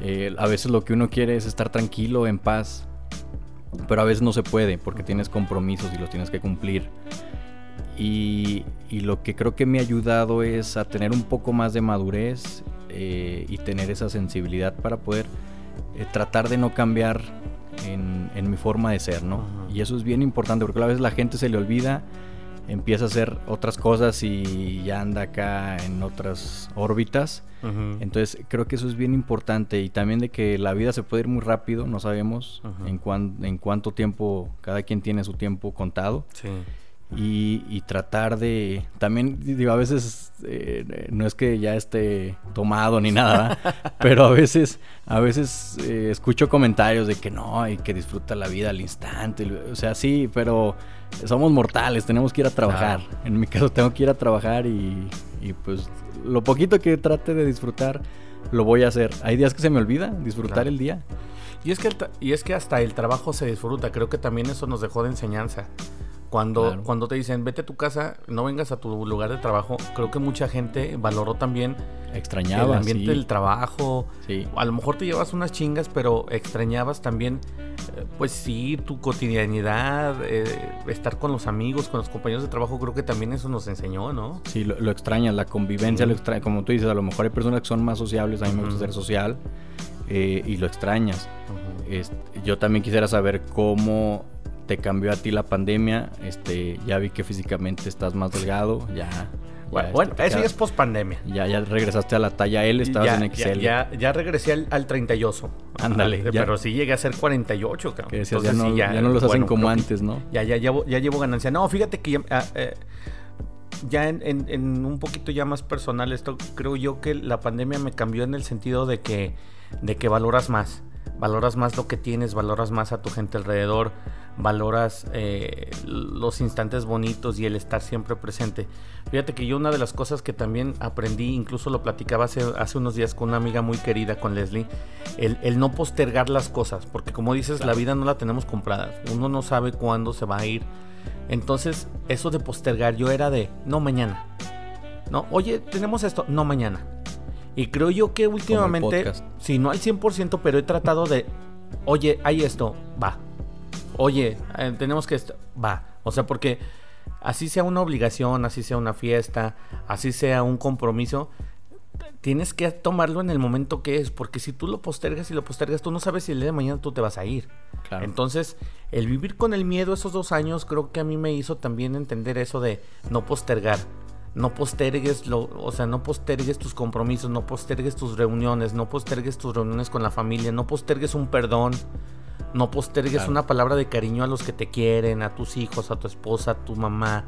eh, a veces lo que uno quiere es estar tranquilo, en paz, pero a veces no se puede porque tienes compromisos y los tienes que cumplir. Y, lo que creo que me ha ayudado es a tener un poco más de madurez eh, y tener esa sensibilidad para poder eh, tratar de no cambiar en, mi forma de ser, ¿no? Y eso es bien importante porque a veces la gente se le olvida, empieza a hacer otras cosas y ya anda acá en otras órbitas. Entonces creo que eso es bien importante y también de que la vida se puede ir muy rápido, no sabemos en, en cuánto tiempo, cada quien tiene su tiempo contado. Sí y, tratar de también digo a veces eh, no es que ya esté tomado ni nada pero a veces a veces eh, escucho comentarios de que no y que disfruta la vida al instante o sea sí pero somos mortales tenemos que ir a trabajar. En mi caso tengo que ir a trabajar y, pues lo poquito que trate de disfrutar lo voy a hacer. Hay días que se me olvida disfrutar el día. Y es que y es que hasta el trabajo se disfruta creo que también eso nos dejó de enseñanza cuando, cuando te dicen, vete a tu casa, no vengas a tu lugar de trabajo, creo que mucha gente valoró también Extrañaba, el ambiente del trabajo. Sí. A lo mejor te llevas unas chingas, pero extrañabas también, eh, pues sí, tu cotidianidad, eh, estar con los amigos, con los compañeros de trabajo, creo que también eso nos enseñó, ¿no? Sí, lo, extrañas, la convivencia, lo extrañas. Como tú dices, a lo mejor hay personas que son más sociables, a mí me gusta ser social, eh, y lo extrañas. yo también quisiera saber cómo te cambió a ti la pandemia. Este, ya vi que físicamente estás más delgado, ya. bueno, este, eso ya es post pandemia. Ya, ya regresaste a la talla L, estabas en XL. Ya, ya, regresé al, al 38. Ándale. pero sí llegué a ser 48, cabrón. ya, no, ya, no, los hacen como antes, ¿no? Ya, ya, llevo, ya llevo ganancia. No, fíjate que ya, ah, eh, en, en, un poquito ya más personal, esto creo yo que la pandemia me cambió en el sentido de que, de que valoras más valoras más lo que tienes, valoras más a tu gente alrededor, valoras eh, los instantes bonitos y el estar siempre presente. Fíjate que yo una de las cosas que también aprendí, incluso lo platicaba hace, hace unos días con una amiga muy querida, con Leslie, el, no postergar las cosas, porque como dices, la vida no la tenemos comprada, uno no sabe cuándo se va a ir. Entonces, eso de postergar, yo era de, no mañana. No, oye, tenemos esto, no mañana y creo yo que últimamente, si no al 100%, pero he tratado de, oye, hay esto, va. Oye, eh, tenemos que va. O sea, porque así sea una obligación, así sea una fiesta, así sea un compromiso, tienes que tomarlo en el momento que es, porque si tú lo postergas y lo postergas, tú no sabes si el día de mañana tú te vas a ir. Entonces, el vivir con el miedo esos dos años creo que a mí me hizo también entender eso de no postergar no postergues lo, o sea, no postergues tus compromisos, no postergues tus reuniones, no postergues tus reuniones con la familia, no postergues un perdón, no postergues una palabra de cariño a los que te quieren, a tus hijos, a tu esposa, a tu mamá.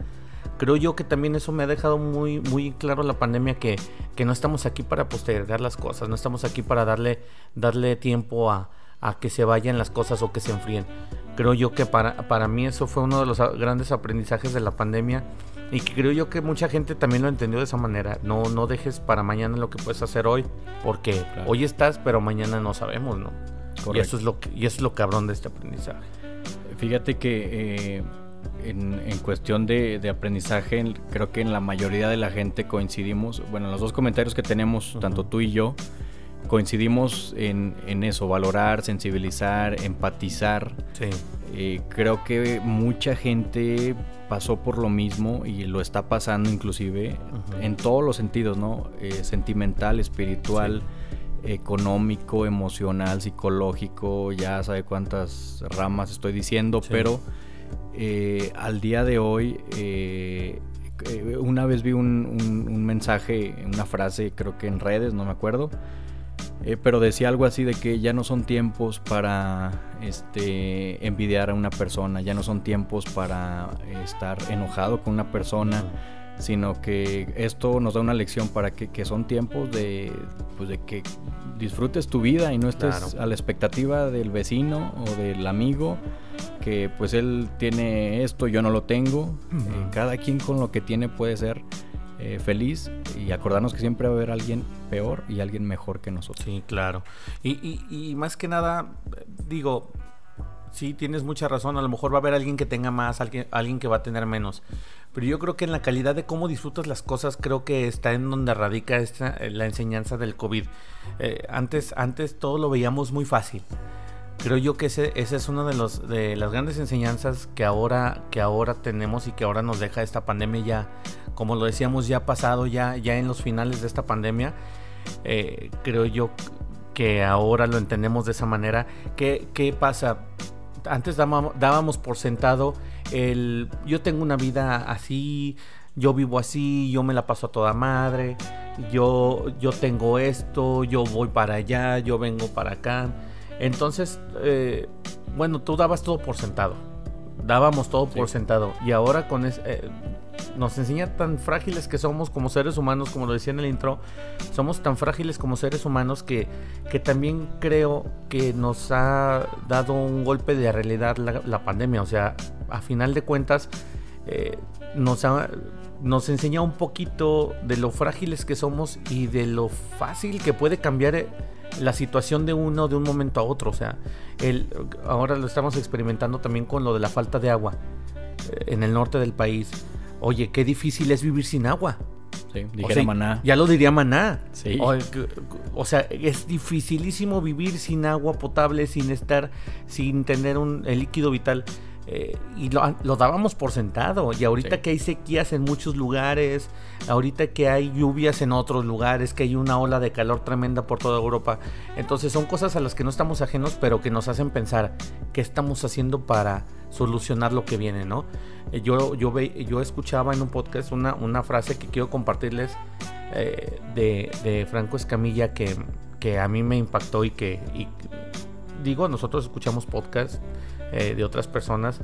Creo yo que también eso me ha dejado muy, muy claro la pandemia que, que no estamos aquí para postergar las cosas, no estamos aquí para darle, darle tiempo a, a que se vayan las cosas o que se enfríen. Creo yo que para, para mí eso fue uno de los grandes aprendizajes de la pandemia y que creo yo que mucha gente también lo entendió de esa manera. No, no dejes para mañana lo que puedes hacer hoy, porque hoy estás, pero mañana no sabemos, ¿no? Y eso es lo que, y eso es lo cabrón de este aprendizaje. Fíjate que eh, en, cuestión de, aprendizaje, creo que en la mayoría de la gente coincidimos, bueno, en los dos comentarios que tenemos, tanto tú y yo, coincidimos en, en, eso, valorar, sensibilizar, empatizar. Sí. Eh, creo que mucha gente pasó por lo mismo y lo está pasando inclusive en todos los sentidos, ¿no? Eh, sentimental, espiritual, económico, emocional, psicológico, ya sabe cuántas ramas estoy diciendo, pero eh, al día de hoy, eh, una vez vi un, un, mensaje, una frase, creo que en redes, no me acuerdo, Eh, pero decía algo así de que ya no son tiempos para este, envidiar a una persona, ya no son tiempos para estar enojado con una persona, sino que esto nos da una lección para que, son tiempos de, pues de que disfrutes tu vida y no estés a la expectativa del vecino o del amigo que pues él tiene esto, yo no lo tengo. Eh, cada quien con lo que tiene puede ser eh, feliz y acordarnos que siempre va a haber alguien peor y alguien mejor que nosotros. Sí, claro. Y, más que nada, digo, sí, tienes mucha razón, a lo mejor va a haber alguien que tenga más, alguien, alguien que va a tener menos. Pero yo creo que en la calidad de cómo disfrutas las cosas, creo que está en donde radica esta, la enseñanza del COVID. Eh, antes, antes todo lo veíamos muy fácil creo yo que ese, es una de, los, las grandes enseñanzas que ahora, que ahora tenemos y que ahora nos deja esta pandemia ya, como lo decíamos, ya pasado, ya, ya en los finales de esta pandemia. Eh, creo yo que ahora lo entendemos de esa manera. ¿Qué, qué pasa? Antes dábamos, dábamos por sentado el yo tengo una vida así, yo vivo así, yo me la paso a toda madre, yo, yo tengo esto, yo voy para allá, yo vengo para acá. Entonces, eh, bueno, tú dabas todo por sentado. Dábamos todo por sentado. Y ahora con es, eh, nos enseña tan frágiles que somos como seres humanos, como lo decía en el intro, somos tan frágiles como seres humanos que, que también creo que nos ha dado un golpe de realidad la, pandemia. O sea, a final de cuentas, eh, nos, nos enseña un poquito de lo frágiles que somos y de lo fácil que puede cambiar la situación de uno de un momento a otro. O sea, el, ahora lo estamos experimentando también con lo de la falta de agua eh, en el norte del país. Oye, qué difícil es vivir sin agua. Sí, dijera Maná. Ya lo diría Maná. Sí. O, sea, es dificilísimo vivir sin agua potable, sin estar, sin tener un, el líquido vital. Eh, y lo, dábamos por sentado. Y ahorita que hay sequías en muchos lugares, ahorita que hay lluvias en otros lugares, que hay una ola de calor tremenda por toda Europa. Entonces son cosas a las que no estamos ajenos, pero que nos hacen pensar qué estamos haciendo para solucionar lo que viene, ¿no? Eh, yo, yo, yo escuchaba en un podcast una, una frase que quiero compartirles eh, de, Franco Escamilla que, que a mí me impactó y que digo, nosotros escuchamos podcasts eh, de otras personas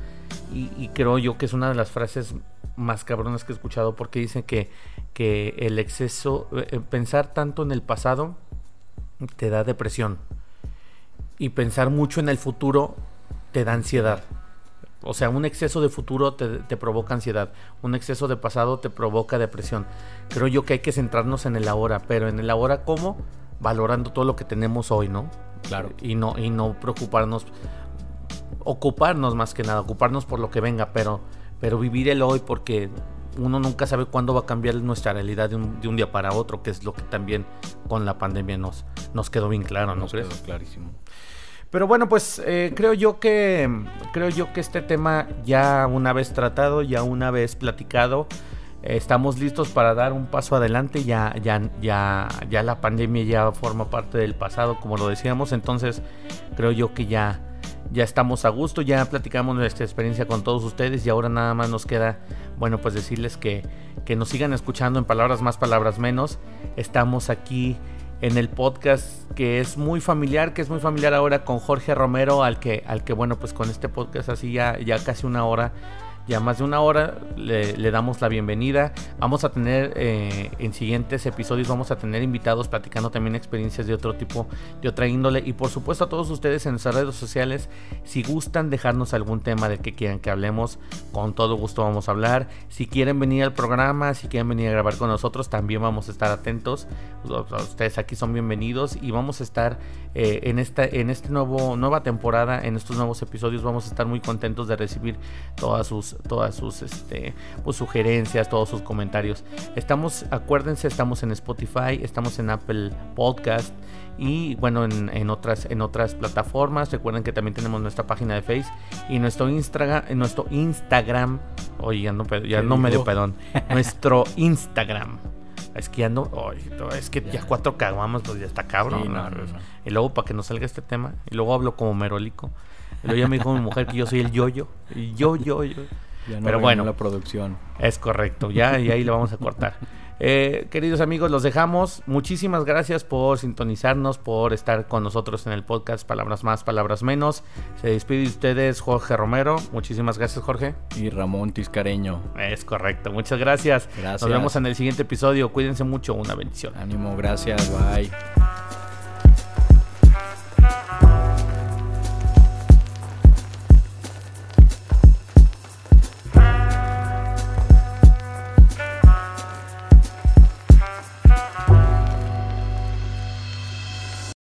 y, creo yo que es una de las frases más cabronas que he escuchado porque dicen que, que el exceso, eh, pensar tanto en el pasado te da depresión y pensar mucho en el futuro te da ansiedad. O sea, un exceso de futuro te, te, provoca ansiedad, un exceso de pasado te provoca depresión. Creo yo que hay que centrarnos en el ahora, pero en el ahora cómo? Valorando todo lo que tenemos hoy, ¿no? Claro. Y no, y no preocuparnos ocuparnos más que nada, ocuparnos por lo que venga, pero, pero vivir el hoy porque uno nunca sabe cuándo va a cambiar nuestra realidad de un, día para otro, que es lo que también con la pandemia nos, nos quedó bien claro, ¿no nos Quedó clarísimo. Pero bueno, pues eh, creo yo que creo yo que este tema ya una vez tratado, ya una vez platicado, estamos listos para dar un paso adelante. Ya, ya, ya, ya la pandemia ya forma parte del pasado, como lo decíamos. Entonces creo yo que ya ya estamos a gusto, ya platicamos nuestra experiencia con todos ustedes y ahora nada más nos queda, bueno, pues decirles que, que nos sigan escuchando en palabras más, palabras menos. Estamos aquí en el podcast que es muy familiar, que es muy familiar ahora con Jorge Romero, al que, al que bueno, pues con este podcast así ya, ya casi una hora ya más de una hora le, damos la bienvenida. Vamos a tener eh, en siguientes episodios, vamos a tener invitados platicando también experiencias de otro tipo, de otra índole. Y por supuesto a todos ustedes en nuestras redes sociales, si gustan dejarnos algún tema de que quieran que hablemos, con todo gusto vamos a hablar. Si quieren venir al programa, si quieren venir a grabar con nosotros, también vamos a estar atentos. Ustedes aquí son bienvenidos y vamos a estar eh, en esta en este nuevo nueva temporada, en estos nuevos episodios, vamos a estar muy contentos de recibir todas sus todas sus este, pues, sugerencias, todos sus comentarios. Estamos, acuérdense, estamos en Spotify, estamos en Apple Podcast y bueno, en, otras, en otras plataformas. Recuerden que también tenemos nuestra página de Facebook y nuestro Instagram, nuestro Instagram, oye, ya no, ya no medio pedón, nuestro Instagram. Es que ya no, es que ya, cuatro caguamos, pues ya está cabrón. y luego para que no salga este tema, y luego hablo como merolico. Y luego ya me dijo mi mujer que yo soy el yo-yo. Y ya no Pero bueno, la producción. Es correcto, ya y ahí lo vamos a cortar. Eh, queridos amigos, los dejamos. Muchísimas gracias por sintonizarnos, por estar con nosotros en el podcast Palabras Más, Palabras Menos. Se despide de ustedes Jorge Romero. Muchísimas gracias, Jorge. Y Ramón Tiscareño. Es correcto, muchas gracias. gracias. Nos vemos en el siguiente episodio. Cuídense mucho, una bendición. Ánimo, gracias, bye.